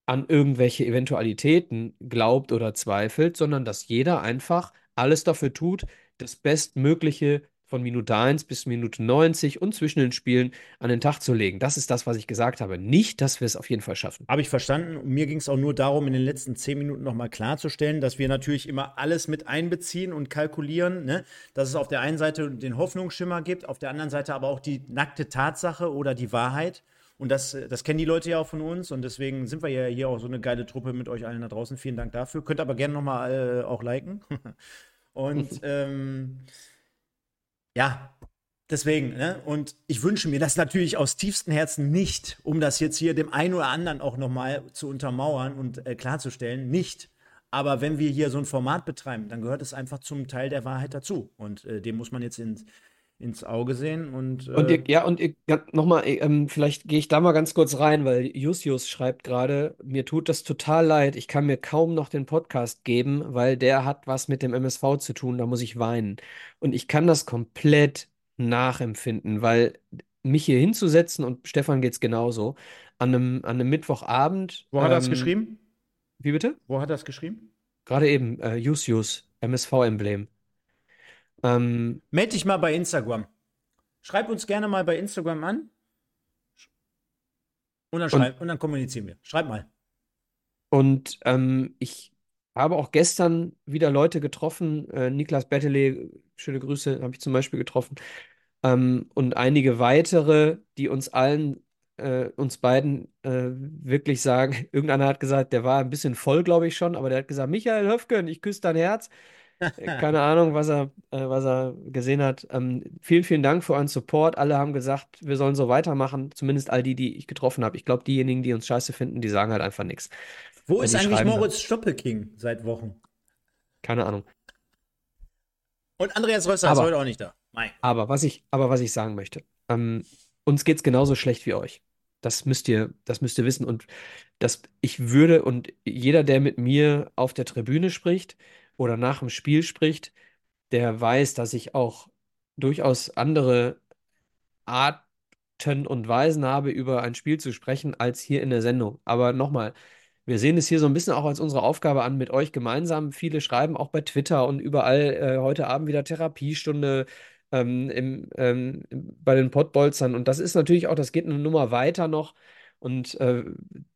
an irgendwelche Eventualitäten glaubt oder zweifelt, sondern dass jeder einfach alles dafür tut, das Bestmögliche von Minute 1 bis Minute 90 und zwischen den Spielen an den Tag zu legen. Das ist das, was ich gesagt habe. Nicht, dass wir es auf jeden Fall schaffen. Habe ich verstanden. Mir ging es auch nur darum, in den letzten zehn Minuten nochmal klarzustellen, dass wir natürlich immer alles mit einbeziehen und kalkulieren. Ne? Dass es auf der einen Seite den Hoffnungsschimmer gibt, auf der anderen Seite aber auch die nackte Tatsache oder die Wahrheit. Und das, das kennen die Leute ja auch von uns und deswegen sind wir ja hier auch so eine geile Truppe mit euch allen da draußen. Vielen Dank dafür. Könnt aber gerne nochmal äh, auch liken. und ähm, ja, deswegen, ne? Und ich wünsche mir das natürlich aus tiefstem Herzen nicht, um das jetzt hier dem einen oder anderen auch nochmal zu untermauern und äh, klarzustellen, nicht. Aber wenn wir hier so ein Format betreiben, dann gehört es einfach zum Teil der Wahrheit dazu. Und äh, dem muss man jetzt in, ins Auge sehen. Und, äh, Und ihr, ja, und ihr, nochmal, ähm, vielleicht gehe ich da mal ganz kurz rein, weil Jusius schreibt gerade, mir tut das total leid, ich kann mir kaum noch den Podcast geben, weil der hat was mit dem MSV zu tun, da muss ich weinen. Und ich kann das komplett nachempfinden, weil mich hier hinzusetzen, und Stefan geht es genauso, an einem, an einem Mittwochabend. wo hat er das ähm, geschrieben? Wie bitte? Wo hat er das geschrieben? Gerade eben, äh, Jusius, MSV-Emblem. Ähm, Meld dich mal bei Instagram. Schreib uns gerne mal bei Instagram an. Und dann, schreib, und, dann kommunizieren wir. Schreib mal. Und ähm, ich habe auch gestern wieder Leute getroffen. Äh, Niklas Bettelee, schöne Grüße, habe ich zum Beispiel getroffen. Ähm, und einige weitere, die uns allen, äh, uns beiden äh, wirklich sagen, irgendeiner hat gesagt, der war ein bisschen voll, glaube ich schon, aber der hat gesagt, Michael Höfgen, ich küsse dein Herz. Keine Ahnung, was er, äh, was er gesehen hat. Ähm, vielen, vielen Dank für euren Support. Alle haben gesagt, wir sollen so weitermachen. Zumindest all die, die ich getroffen habe. Ich glaube, diejenigen, die uns scheiße finden, die sagen halt einfach nichts. Wo ist eigentlich Moritz Stoppelking seit Wochen? Keine Ahnung. Und Andreas Rösser ist Aber- heute auch nicht da. Mein. Aber was ich, aber was ich sagen möchte, ähm, uns geht's genauso schlecht wie euch. Das müsst ihr, das müsst ihr wissen. Und das, ich würde, und jeder, der mit mir auf der Tribüne spricht oder nach dem Spiel spricht, der weiß, dass ich auch durchaus andere Arten und Weisen habe, über ein Spiel zu sprechen, als hier in der Sendung. Aber nochmal, wir sehen es hier so ein bisschen auch als unsere Aufgabe an, mit euch gemeinsam. Viele schreiben auch bei Twitter und überall äh, heute Abend wieder Therapiestunde ähm, im, ähm, bei den Pottbolzern. Und das ist natürlich auch, das geht eine Nummer weiter noch. Und äh,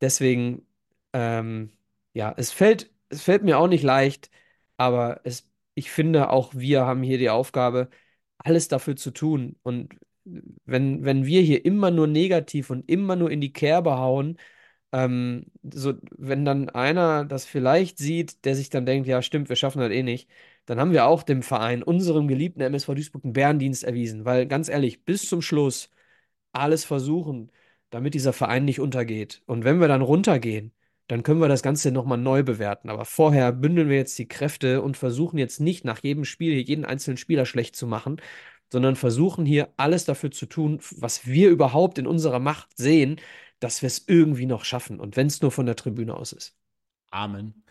deswegen, ähm, ja, es fällt, es fällt mir auch nicht leicht, aber es, ich finde, auch wir haben hier die Aufgabe, alles dafür zu tun. Und wenn, wenn wir hier immer nur negativ und immer nur in die Kerbe hauen, ähm, so, wenn dann einer das vielleicht sieht, der sich dann denkt, ja, stimmt, wir schaffen das eh nicht, dann haben wir auch dem Verein, unserem geliebten MSV Duisburg, einen Bärendienst erwiesen. Weil ganz ehrlich, bis zum Schluss alles versuchen, damit dieser Verein nicht untergeht. Und wenn wir dann runtergehen, dann können wir das Ganze nochmal neu bewerten. Aber vorher bündeln wir jetzt die Kräfte und versuchen jetzt nicht nach jedem Spiel hier jeden einzelnen Spieler schlecht zu machen, sondern versuchen hier alles dafür zu tun, was wir überhaupt in unserer Macht sehen, dass wir es irgendwie noch schaffen. Und wenn es nur von der Tribüne aus ist. Amen.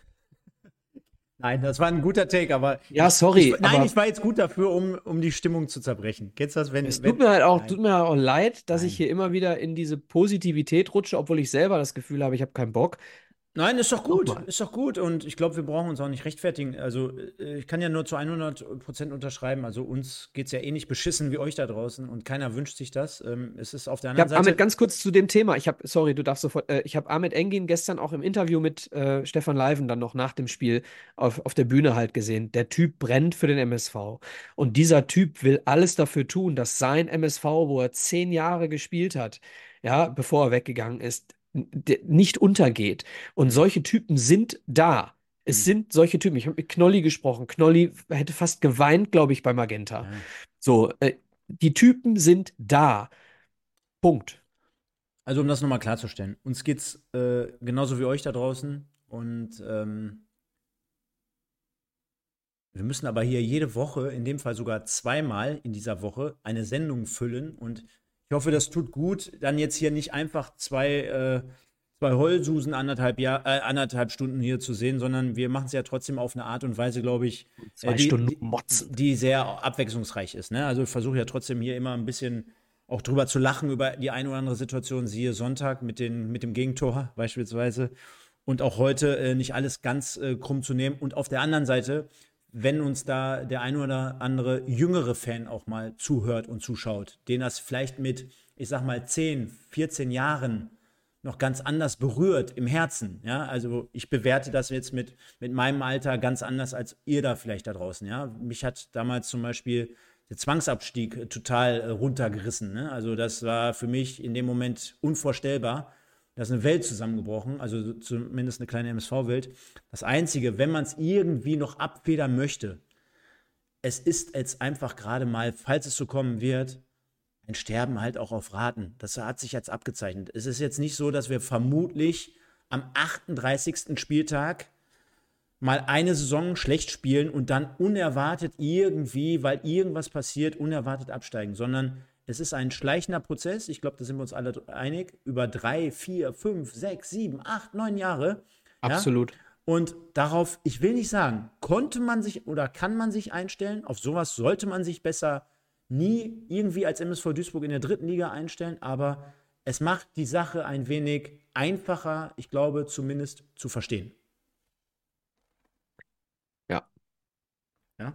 Nein, das war ein guter Take, aber. Ja, sorry, Ich, nein, aber- ich war jetzt gut dafür, um, um die Stimmung zu zerbrechen. Kennst du das, wenn. Es wenn tut mir halt auch, Nein. tut mir halt auch leid, dass ich Nein. hier immer wieder in diese Positivität rutsche, obwohl ich selber das Gefühl habe, ich habe keinen Bock. Nein, ist doch gut. Nochmal. Ist doch gut. Und ich glaube, wir brauchen uns auch nicht rechtfertigen. Also, äh, ich kann ja nur zu 100% unterschreiben. Also, uns geht es ja eh nicht beschissen wie euch da draußen. Und keiner wünscht sich das. Ähm, es ist auf der Ich anderen habe Ahmed Seite. ganz kurz zu dem Thema. Ich habe, sorry, du darfst sofort. Äh, ich habe Ahmed Engin gestern auch im Interview mit äh, Stefan Leiven dann noch nach dem Spiel auf, auf der Bühne halt gesehen. Der Typ brennt für den MSV. Und dieser Typ will alles dafür tun, dass sein MSV, wo er zehn Jahre gespielt hat, ja, bevor er weggegangen ist, nicht untergeht. Und solche Typen sind da. Es Mhm. sind solche Typen. Ich habe mit Knolli gesprochen. Knolli hätte fast geweint, glaube ich, bei Magenta. Ja. So, äh, die Typen sind da. Punkt. Also, um das nochmal klarzustellen, uns geht's äh, genauso wie euch da draußen. Und ähm, wir müssen aber hier jede Woche, in dem Fall sogar zweimal in dieser Woche, eine Sendung füllen. Und ich hoffe, das tut gut, dann jetzt hier nicht einfach zwei, äh, zwei Heulsusen anderthalb, Jahr, äh, anderthalb Stunden hier zu sehen, sondern wir machen es ja trotzdem auf eine Art und Weise, glaube ich, Zwei äh, die, Stunden die, motzen. die sehr abwechslungsreich ist. Ne? Also ich versuche ja trotzdem hier immer ein bisschen auch drüber zu lachen über die eine oder andere Situation, siehe Sonntag mit, den, mit dem Gegentor beispielsweise. Und auch heute äh, nicht alles ganz äh, krumm zu nehmen. Und auf der anderen Seite, wenn uns da der ein oder andere jüngere Fan auch mal zuhört und zuschaut, den das vielleicht mit, ich sag mal, 10, 14 Jahren noch ganz anders berührt im Herzen. Ja, also ich bewerte das jetzt mit, mit meinem Alter ganz anders als ihr da vielleicht da draußen. Ja, mich hat damals zum Beispiel der Zwangsabstieg total äh, runtergerissen. Ne? Also das war für mich in dem Moment unvorstellbar. Da ist eine Welt zusammengebrochen, also so- zumindest eine kleine MSV-Welt. Das Einzige, wenn man es irgendwie noch abfedern möchte, es ist jetzt einfach gerade mal, falls es so kommen wird, ein Sterben halt auch auf Raten. Das hat sich jetzt abgezeichnet. Es ist jetzt nicht so, dass wir vermutlich am 38. Spieltag mal eine Saison schlecht spielen und dann unerwartet irgendwie, weil irgendwas passiert, unerwartet absteigen, sondern es ist ein schleichender Prozess. Ich glaube, da sind wir uns alle einig. Über drei, vier, fünf, sechs, sieben, acht, neun Jahre. Absolut. Ja? Und darauf, ich will nicht sagen, konnte man sich oder kann man sich einstellen. Auf sowas sollte man sich besser nie irgendwie als MSV Duisburg in der dritten Liga einstellen. Aber es macht die Sache ein wenig einfacher, ich glaube zumindest zu verstehen. Ja. Ja.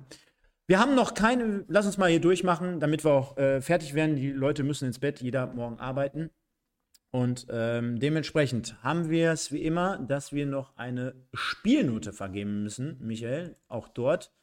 Wir haben noch keine, lass uns mal hier durchmachen, damit wir auch äh, fertig werden. Die Leute müssen ins Bett, jeder morgen arbeiten. Und ähm, dementsprechend haben wir es wie immer, dass wir noch eine Spielnote vergeben müssen, Michael. Auch dort.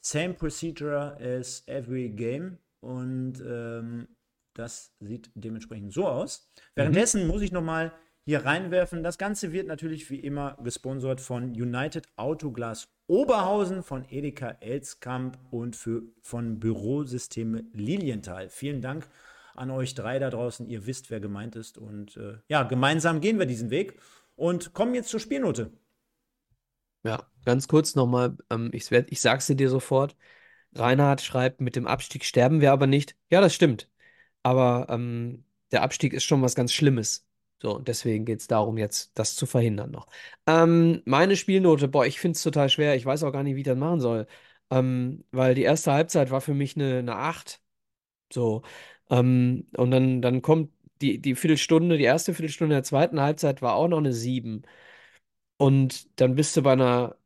Same procedure as every game. Und ähm, das sieht dementsprechend so aus. Währenddessen mhm. muss ich noch mal hier reinwerfen. Das Ganze wird natürlich wie immer gesponsert von United Autoglas Oberhausen, von Edeka Elskamp und für, von Bürosysteme Lilienthal. Vielen Dank an euch drei da draußen. Ihr wisst, wer gemeint ist. Und äh, ja, gemeinsam gehen wir diesen Weg und kommen jetzt zur Spielnote. Ja, ganz kurz nochmal, ähm, ich, werd, ich sag's dir sofort. Reinhard schreibt, mit dem Abstieg sterben wir aber nicht. Ja, das stimmt. Aber ähm, der Abstieg ist schon was ganz Schlimmes. So, deswegen geht es darum, jetzt das zu verhindern noch. Ähm, meine Spielnote, boah, ich finde es total schwer. Ich weiß auch gar nicht, wie ich das machen soll. Ähm, weil die erste Halbzeit war für mich eine, eine 8. So. Ähm, und dann, dann kommt die, die Viertelstunde, die erste Viertelstunde der zweiten Halbzeit war auch noch eine 7. Und dann bist du bei einer,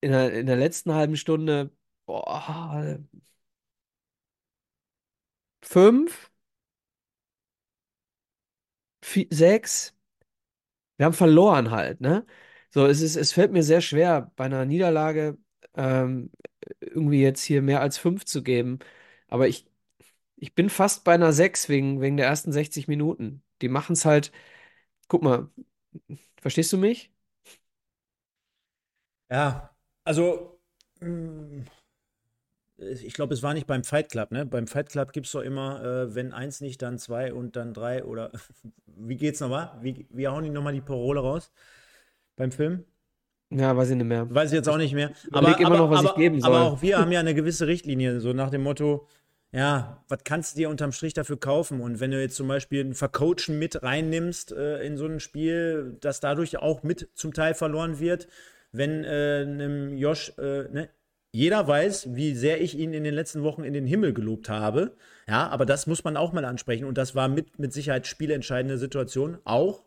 in der, in der letzten halben Stunde, boah, 5 sechs. Wir haben verloren halt, ne? So, es ist, es fällt mir sehr schwer, bei einer Niederlage ähm, irgendwie jetzt hier mehr als fünf zu geben. Aber ich, ich bin fast bei einer sechs wegen, wegen der ersten 60 Minuten. Die machen es halt. Guck mal, verstehst du mich? Ja, also. Mh mm, ich glaube, es war nicht beim Fight Club, ne? Beim Fight Club gibt es doch immer, äh, wenn eins nicht, dann zwei und dann drei oder wie geht's nochmal? Wie, wie hauen die nochmal die Parole raus beim Film? Ja, weiß ich nicht mehr. Weiß ich jetzt auch nicht mehr. Ich aber, immer aber, noch, was aber, ich geben soll. Aber auch wir haben ja eine gewisse Richtlinie, so nach dem Motto, ja, was kannst du dir unterm Strich dafür kaufen? Und wenn du jetzt zum Beispiel einen Vercoachen mit reinnimmst äh, in so ein Spiel, das dadurch auch mit zum Teil verloren wird, wenn äh, einem Josh, äh, ne, jeder weiß, wie sehr ich ihn in den letzten Wochen in den Himmel gelobt habe. Ja, aber das muss man auch mal ansprechen. Und das war mit, mit Sicherheit spielentscheidende Situation. Auch.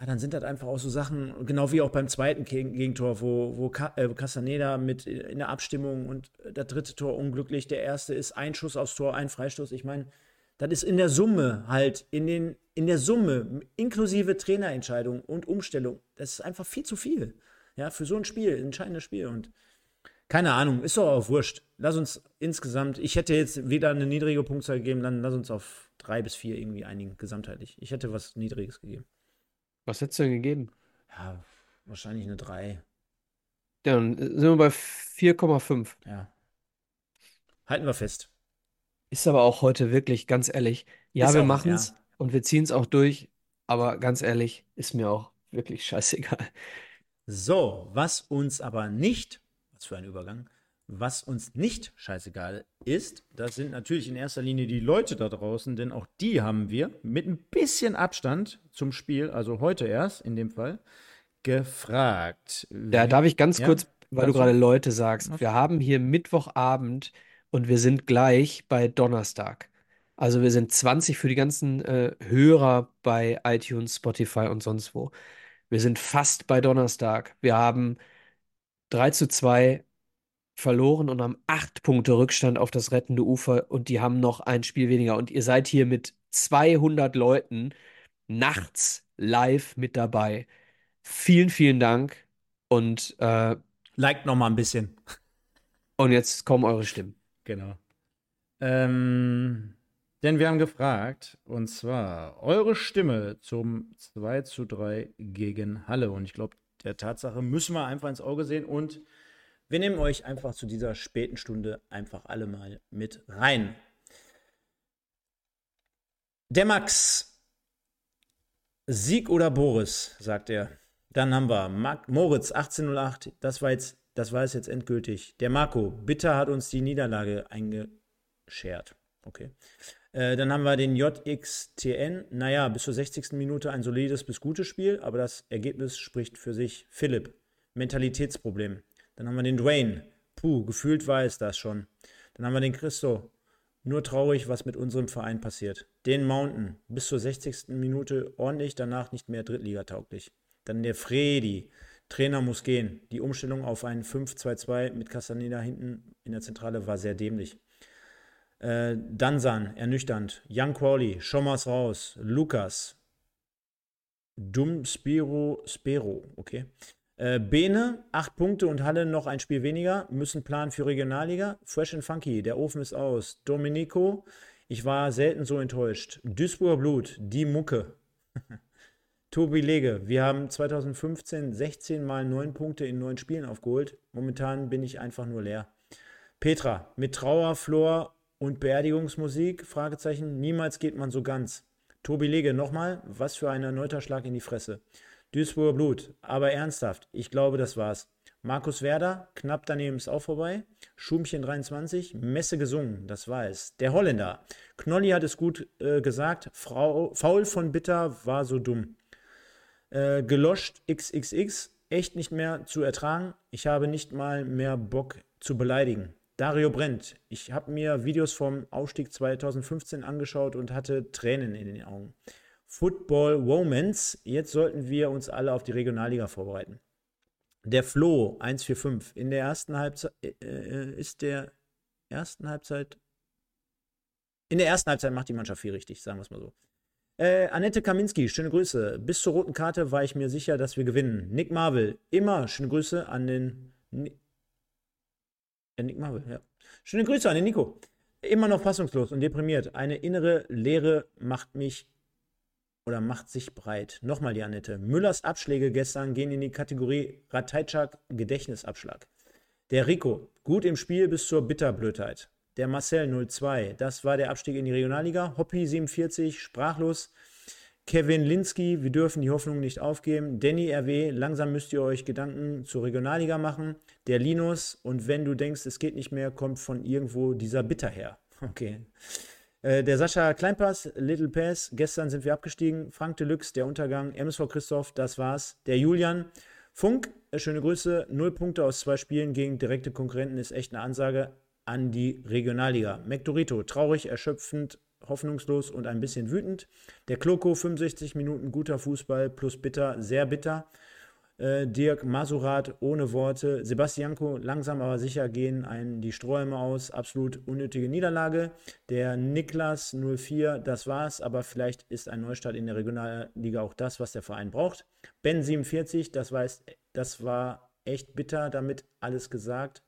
Ja, dann sind das einfach auch so Sachen, genau wie auch beim zweiten Gegentor, wo, wo äh, Castaneda mit in der Abstimmung und das dritte Tor unglücklich. Der erste ist ein Schuss aufs Tor, ein Freistoß. Ich meine, das ist in der Summe halt, in, den, in der Summe, inklusive Trainerentscheidung und Umstellung, das ist einfach viel zu viel. Ja, für so ein Spiel, ein entscheidendes Spiel. Und keine Ahnung, ist doch auch wurscht. Lass uns insgesamt, ich hätte jetzt wieder eine niedrige Punktzahl gegeben, dann lass uns auf drei bis vier irgendwie einigen, gesamtheitlich. Ich hätte was Niedriges gegeben. Was hättest du denn gegeben? Ja, wahrscheinlich eine 3. Ja, dann sind wir bei 4,5. Ja. Halten wir fest. Ist aber auch heute wirklich, ganz ehrlich, ja, Ist wir machen es ja. und wir ziehen es auch durch, aber ganz ehrlich, ist mir auch wirklich scheißegal. So, was uns aber nicht was für ein Übergang. Was uns nicht scheißegal ist, das sind natürlich in erster Linie die Leute da draußen, denn auch die haben wir mit ein bisschen Abstand zum Spiel, also heute erst in dem Fall, gefragt. Da darf ich ganz Ja, kurz, weil du kannst gerade du? Leute sagst, wir haben hier Mittwochabend und wir sind gleich bei Donnerstag. Also wir sind 20 für die ganzen äh, Hörer bei iTunes, Spotify und sonst wo. Wir sind fast bei Donnerstag. Wir haben 3 zu 2 verloren und haben 8 Punkte Rückstand auf das rettende Ufer und die haben noch ein Spiel weniger. Und ihr seid hier mit 200 Leuten nachts live mit dabei. Vielen, vielen Dank. Und, äh, Liked noch mal ein bisschen. und jetzt kommen eure Stimmen. Genau. Ähm, denn wir haben gefragt, und zwar eure Stimme zum 2 zu 3 gegen Halle. Und ich glaube, der Tatsache müssen wir einfach ins Auge sehen. Und wir nehmen euch einfach zu dieser späten Stunde einfach alle mal mit rein. Der Max, Sieg oder Boris, sagt er. Dann haben wir Mark Moritz 1808. Das war jetzt, das war es jetzt endgültig. Der Marco, bitter hat uns die Niederlage eingeschert. Okay. Äh, dann haben wir den JXTN. Naja, bis zur 60. Minute ein solides bis gutes Spiel, aber das Ergebnis spricht für sich. Philipp, Mentalitätsproblem. Dann haben wir den Dwayne. Puh, gefühlt war es das schon. Dann haben wir den Christo. Nur traurig, was mit unserem Verein passiert. Den Mountain. Bis zur 60. Minute ordentlich, danach nicht mehr Drittligatauglich. Dann der Fredi. Trainer muss gehen. Die Umstellung auf ein 5-2-2 mit Castaneda hinten in der Zentrale war sehr dämlich. Äh, Dansan, ernüchternd. Young Crawley, Schommers raus. Lukas. Dumm Spiro, Spero, okay. Äh, Bene, acht Punkte und Halle noch ein Spiel weniger. Müssen planen für Regionalliga. Fresh and Funky, der Ofen ist aus. Domenico, ich war selten so enttäuscht. Duisburger Blut, die Mucke. Tobi Lege, wir haben 2015 16 mal 9 Punkte in 9 Spielen aufgeholt. Momentan bin ich einfach nur leer. Petra, mit Trauer, Flor und Beerdigungsmusik? Fragezeichen. Niemals geht man so ganz. Tobi Lege, nochmal, was für ein erneuter Schlag in die Fresse. Duisburger Blut, aber ernsthaft, ich glaube, das war's. Markus Werder, knapp daneben ist auch vorbei. Schumchen 23, Messe gesungen, das war es. Der Holländer, Knolli hat es gut äh, gesagt, Frau, Faul von Bitter war so dumm. Äh, geloscht XXX, echt nicht mehr zu ertragen. Ich habe nicht mal mehr Bock zu beleidigen. Dario Brent, ich habe mir Videos vom Aufstieg 2015 angeschaut und hatte Tränen in den Augen. Football Womans, jetzt sollten wir uns alle auf die Regionalliga vorbereiten. Der Flo 145 in der ersten Halbzeit äh, äh, ist der ersten Halbzeit in der ersten Halbzeit macht die Mannschaft viel richtig, sagen wir es mal so. Äh, Annette Kaminski, schöne Grüße. Bis zur roten Karte war ich mir sicher, dass wir gewinnen. Nick Marvel, immer schöne Grüße an den ja, Nick Marvel, ja. Schöne Grüße an den Nico. Immer noch fassungslos und deprimiert. Eine innere Leere macht mich oder macht sich breit. Nochmal die Annette. Müllers Abschläge gestern gehen in die Kategorie Rateitschak Gedächtnisabschlag. Der Rico, gut im Spiel bis zur Bitterblödheit. Der Marcel 02, das war der Abstieg in die Regionalliga. Hoppy 47, sprachlos. Kevin Linsky, wir dürfen die Hoffnung nicht aufgeben. Danny RW, langsam müsst ihr euch Gedanken zur Regionalliga machen. Der Linus, und wenn du denkst, es geht nicht mehr, kommt von irgendwo dieser Bitter her. Okay. Äh, der Sascha Kleinpass, Little Pass, gestern sind wir abgestiegen. Frank Deluxe, der Untergang. MSV Christoph, das war's. Der Julian. Funk, äh, schöne Grüße. Null Punkte aus zwei Spielen gegen direkte Konkurrenten ist echt eine Ansage an die Regionalliga. McDorito, traurig, erschöpfend, hoffnungslos und ein bisschen wütend. Der Kloko, 65 Minuten guter Fußball plus bitter, sehr bitter. Äh, Dirk Masurat ohne Worte. Sebastianko langsam aber sicher gehen einen die Strohhalme aus. Absolut unnötige Niederlage. Der Niklas 04, das war's, aber vielleicht ist ein Neustart in der Regionalliga auch das, was der Verein braucht. Ben 47, das, weiß, das war echt bitter, damit alles gesagt.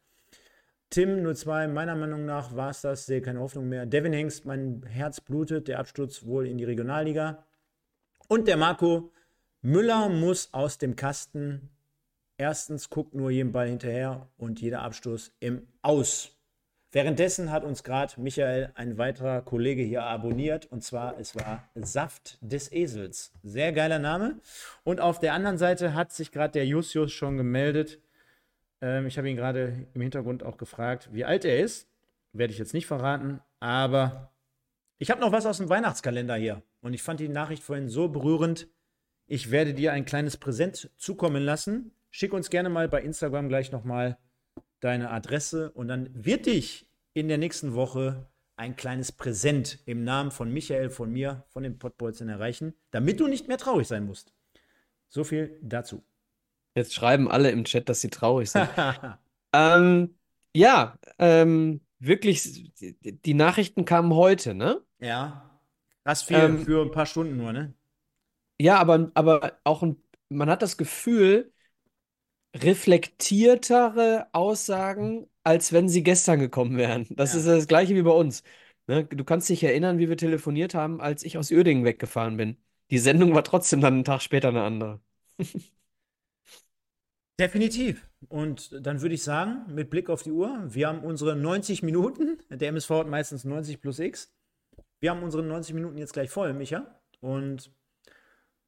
Tim 02, meiner Meinung nach war es das, sehe keine Hoffnung mehr. Devin Hengst, mein Herz blutet, der Absturz wohl in die Regionalliga. Und der Marco, Müller muss aus dem Kasten. Erstens guckt nur jedem Ball hinterher und jeder Abstoß im Aus. Währenddessen hat uns gerade Michael, ein weiterer Kollege hier abonniert und zwar es war Saft des Esels. Sehr geiler Name. Und auf der anderen Seite hat sich gerade der Jusius schon gemeldet. Ähm, ich habe ihn gerade im Hintergrund auch gefragt, wie alt er ist. Werde ich jetzt nicht verraten, aber ich habe noch was aus dem Weihnachtskalender hier. Und ich fand die Nachricht vorhin so berührend. Ich werde dir ein kleines Präsent zukommen lassen. Schick uns gerne mal bei Instagram gleich nochmal deine Adresse und dann wird dich in der nächsten Woche ein kleines Präsent im Namen von Michael, von mir, von den Pottbolzen erreichen, damit du nicht mehr traurig sein musst. So viel dazu. Jetzt schreiben alle im Chat, dass sie traurig sind. ähm, ja, ähm, wirklich, die, Nachrichten kamen heute, ne? Ja. Das viel ähm, für ein paar Stunden nur, ne? Ja, aber, aber auch ein, man hat das Gefühl, reflektiertere Aussagen, als wenn sie gestern gekommen wären. Das ja. ist das gleiche wie bei uns. Ne? Du kannst dich erinnern, wie wir telefoniert haben, als ich aus Uerdingen weggefahren bin. Die Sendung war trotzdem dann einen Tag später eine andere. Definitiv. Und dann würde ich sagen, mit Blick auf die Uhr, wir haben unsere 90 Minuten. Der MSV hat meistens 90 plus X. Wir haben unsere 90 Minuten jetzt gleich voll, Micha. Und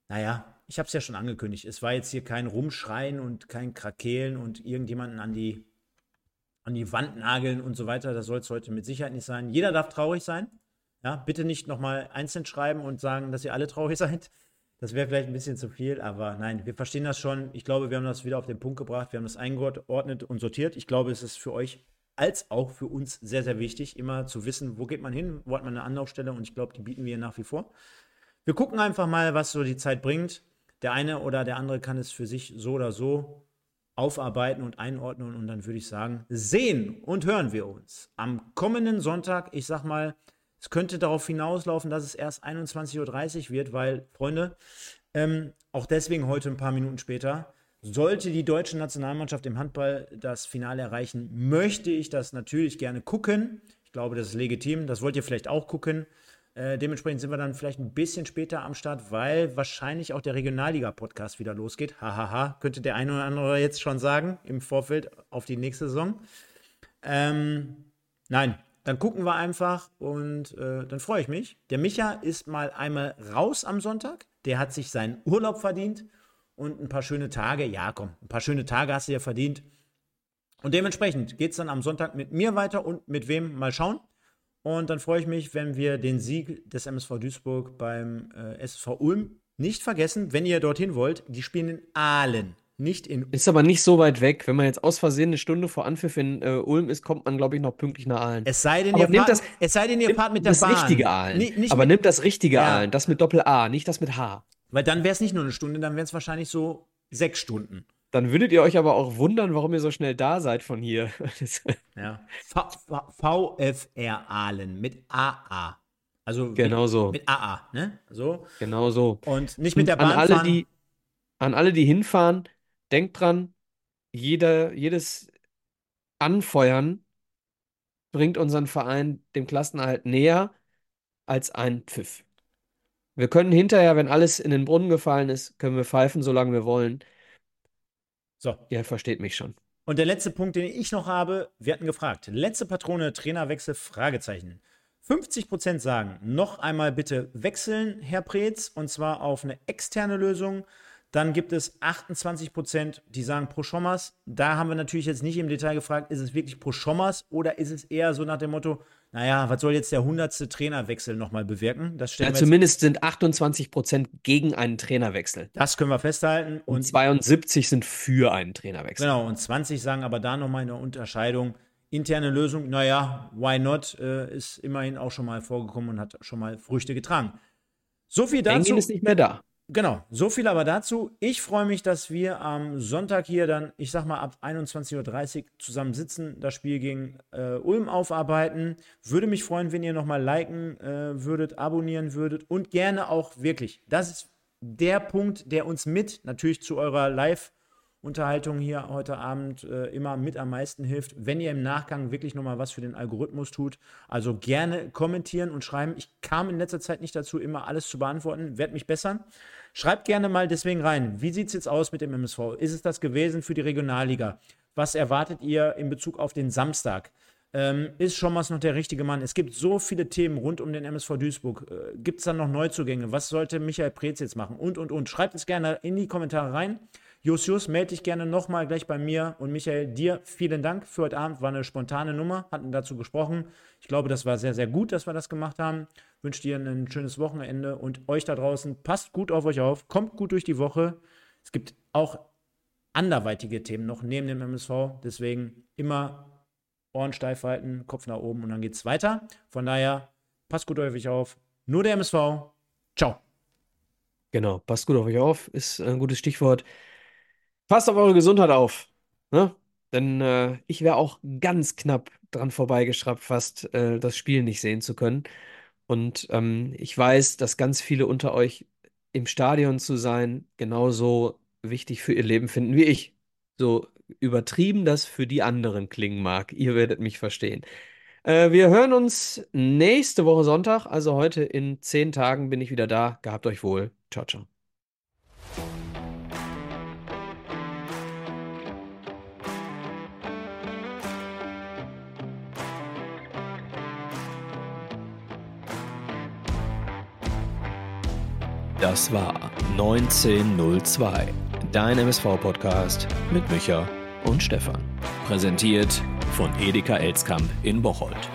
naja, ich habe es ja schon angekündigt, es war jetzt hier kein Rumschreien und kein Krakeelen und irgendjemanden an die, an die Wand nageln und so weiter. Das soll es heute mit Sicherheit nicht sein. Jeder darf traurig sein. Ja, bitte nicht nochmal einzeln schreiben und sagen, dass ihr alle traurig seid. Das wäre vielleicht ein bisschen zu viel, aber nein, wir verstehen das schon. Ich glaube, wir haben das wieder auf den Punkt gebracht. Wir haben das eingeordnet und sortiert. Ich glaube, es ist für euch als auch für uns sehr, sehr wichtig, immer zu wissen, wo geht man hin, wo hat man eine Anlaufstelle und ich glaube, die bieten wir nach wie vor. Wir gucken einfach mal, was so die Zeit bringt. Der eine oder der andere kann es für sich so oder so aufarbeiten und einordnen und dann würde ich sagen, sehen und hören wir uns am kommenden Sonntag. Ich sag mal, es könnte darauf hinauslaufen, dass es erst 21.30 Uhr wird, weil, Freunde, ähm, auch deswegen heute ein paar Minuten später, sollte die deutsche Nationalmannschaft im Handball das Finale erreichen, möchte ich das natürlich gerne gucken. Ich glaube, das ist legitim. Das wollt ihr vielleicht auch gucken. Äh, dementsprechend sind wir dann vielleicht ein bisschen später am Start, weil wahrscheinlich auch der Regionalliga-Podcast wieder losgeht. Hahaha, könnte der eine oder andere jetzt schon sagen im Vorfeld auf die nächste Saison. Ähm, nein, dann gucken wir einfach und äh, dann freue ich mich. Der Micha ist mal einmal raus am Sonntag. Der hat sich seinen Urlaub verdient und ein paar schöne Tage. Ja, komm, ein paar schöne Tage hast du ja verdient. Und dementsprechend geht es dann am Sonntag mit mir weiter und mit wem mal schauen. Und dann freue ich mich, wenn wir den Sieg des MSV Duisburg beim äh, SV Ulm nicht vergessen, wenn ihr dorthin wollt. Die spielen in Aalen, nicht in. Ist aber nicht so weit weg. Wenn man jetzt aus Versehen eine Stunde vor Anpfiff in äh, Ulm ist, kommt man, glaube ich, noch pünktlich nach Aalen. Es sei denn, ihr nimmt fahrt, das- es sei denn, ihr fahrt mit der das Bahn. richtige Aalen. Nee, nicht aber mit, nimmt das richtige Ja. Aalen, das mit Doppel-A, nicht das mit H. weil dann wäre es nicht nur eine Stunde, dann wären es wahrscheinlich so sechs Stunden. Dann würdet ihr euch aber auch wundern, warum ihr so schnell da seid von hier. Das- Ja. VfR Aalen mit AA. Also genau so. mit, mit AA, ne? So. Genau so. Und nicht mit der an Bahn alle, fahren. die, an alle, die hinfahren, denkt dran, jeder, jedes Anfeuern bringt unseren Verein dem Klassenerhalt näher als ein Pfiff. Wir können hinterher, wenn alles in den Brunnen gefallen ist, können wir pfeifen, solange wir wollen. So. Ihr versteht mich schon. Und der letzte Punkt, den ich noch habe, wir hatten gefragt. Letzte Patrone, Trainerwechsel, Fragezeichen. 50% sagen, noch einmal bitte wechseln, Herr Preetz, und zwar auf eine externe Lösung. Dann gibt es 28%, die sagen pro Schommers. Da haben wir natürlich jetzt nicht im Detail gefragt, ist es wirklich pro Schommers oder ist es eher so nach dem Motto, naja, was soll jetzt der 100. Trainerwechsel nochmal bewirken? Das Ja, zumindest sind 28 Prozent gegen einen Trainerwechsel. das können wir festhalten. Und Und 72 sind für einen Trainerwechsel. Genau, und 20 sagen aber da nochmal eine Unterscheidung. Interne Lösung, naja, why not, äh, ist immerhin auch schon mal vorgekommen und hat schon mal Früchte getragen. So viel dazu. Engin ist nicht mehr da. Genau, so viel aber dazu. Ich freue mich, dass wir am Sonntag hier dann, ich sag mal, ab 21.30 Uhr zusammen sitzen, das Spiel gegen äh, Ulm aufarbeiten. Würde mich freuen, wenn ihr nochmal liken äh, würdet, abonnieren würdet und gerne auch wirklich. Das ist der Punkt, der uns mit natürlich zu eurer Live-Unterhaltung hier heute Abend äh, immer mit am meisten hilft, wenn ihr im Nachgang wirklich nochmal was für den Algorithmus tut. Also gerne kommentieren und schreiben. Ich kam in letzter Zeit nicht dazu, immer alles zu beantworten, werde mich bessern. Schreibt gerne mal deswegen rein, wie sieht es jetzt aus mit dem MSV? Ist es das gewesen für die Regionalliga? Was erwartet ihr in Bezug auf den Samstag? Ähm, ist Schommers noch der richtige Mann? Es gibt so viele Themen rund um den MSV Duisburg. Äh, gibt es dann noch Neuzugänge? Was sollte Michael Preetz jetzt machen? Und, und, und. Schreibt es gerne in die Kommentare rein. Jus, Jus, melde dich gerne nochmal gleich bei mir. Und Michael, dir vielen Dank für heute Abend. War eine spontane Nummer, hatten dazu gesprochen. Ich glaube, das war sehr, sehr gut, dass wir das gemacht haben. Wünsche dir ein schönes Wochenende und euch da draußen. Passt gut auf euch auf, kommt gut durch die Woche. Es gibt auch anderweitige Themen noch neben dem MSV. Deswegen immer Ohren steif halten, Kopf nach oben und dann geht's weiter. Von daher, passt gut auf euch auf. Nur der MSV. Ciao. Genau, passt gut auf euch auf, ist ein gutes Stichwort. Passt auf eure Gesundheit auf. Ne? Denn äh, ich wäre auch ganz knapp dran vorbeigeschraubt, fast äh, das Spiel nicht sehen zu können. Und ähm, ich weiß, dass ganz viele unter euch im Stadion zu sein genauso wichtig für ihr Leben finden wie ich. So übertrieben das für die anderen klingen mag. Ihr werdet mich verstehen. Äh, wir hören uns nächste Woche Sonntag, also heute in zehn Tagen bin ich wieder da. Gehabt euch wohl. Ciao, ciao. Das war 1902, dein MSV-Podcast mit Micha und Stefan. Präsentiert von Edeka Elskamp in Bocholt.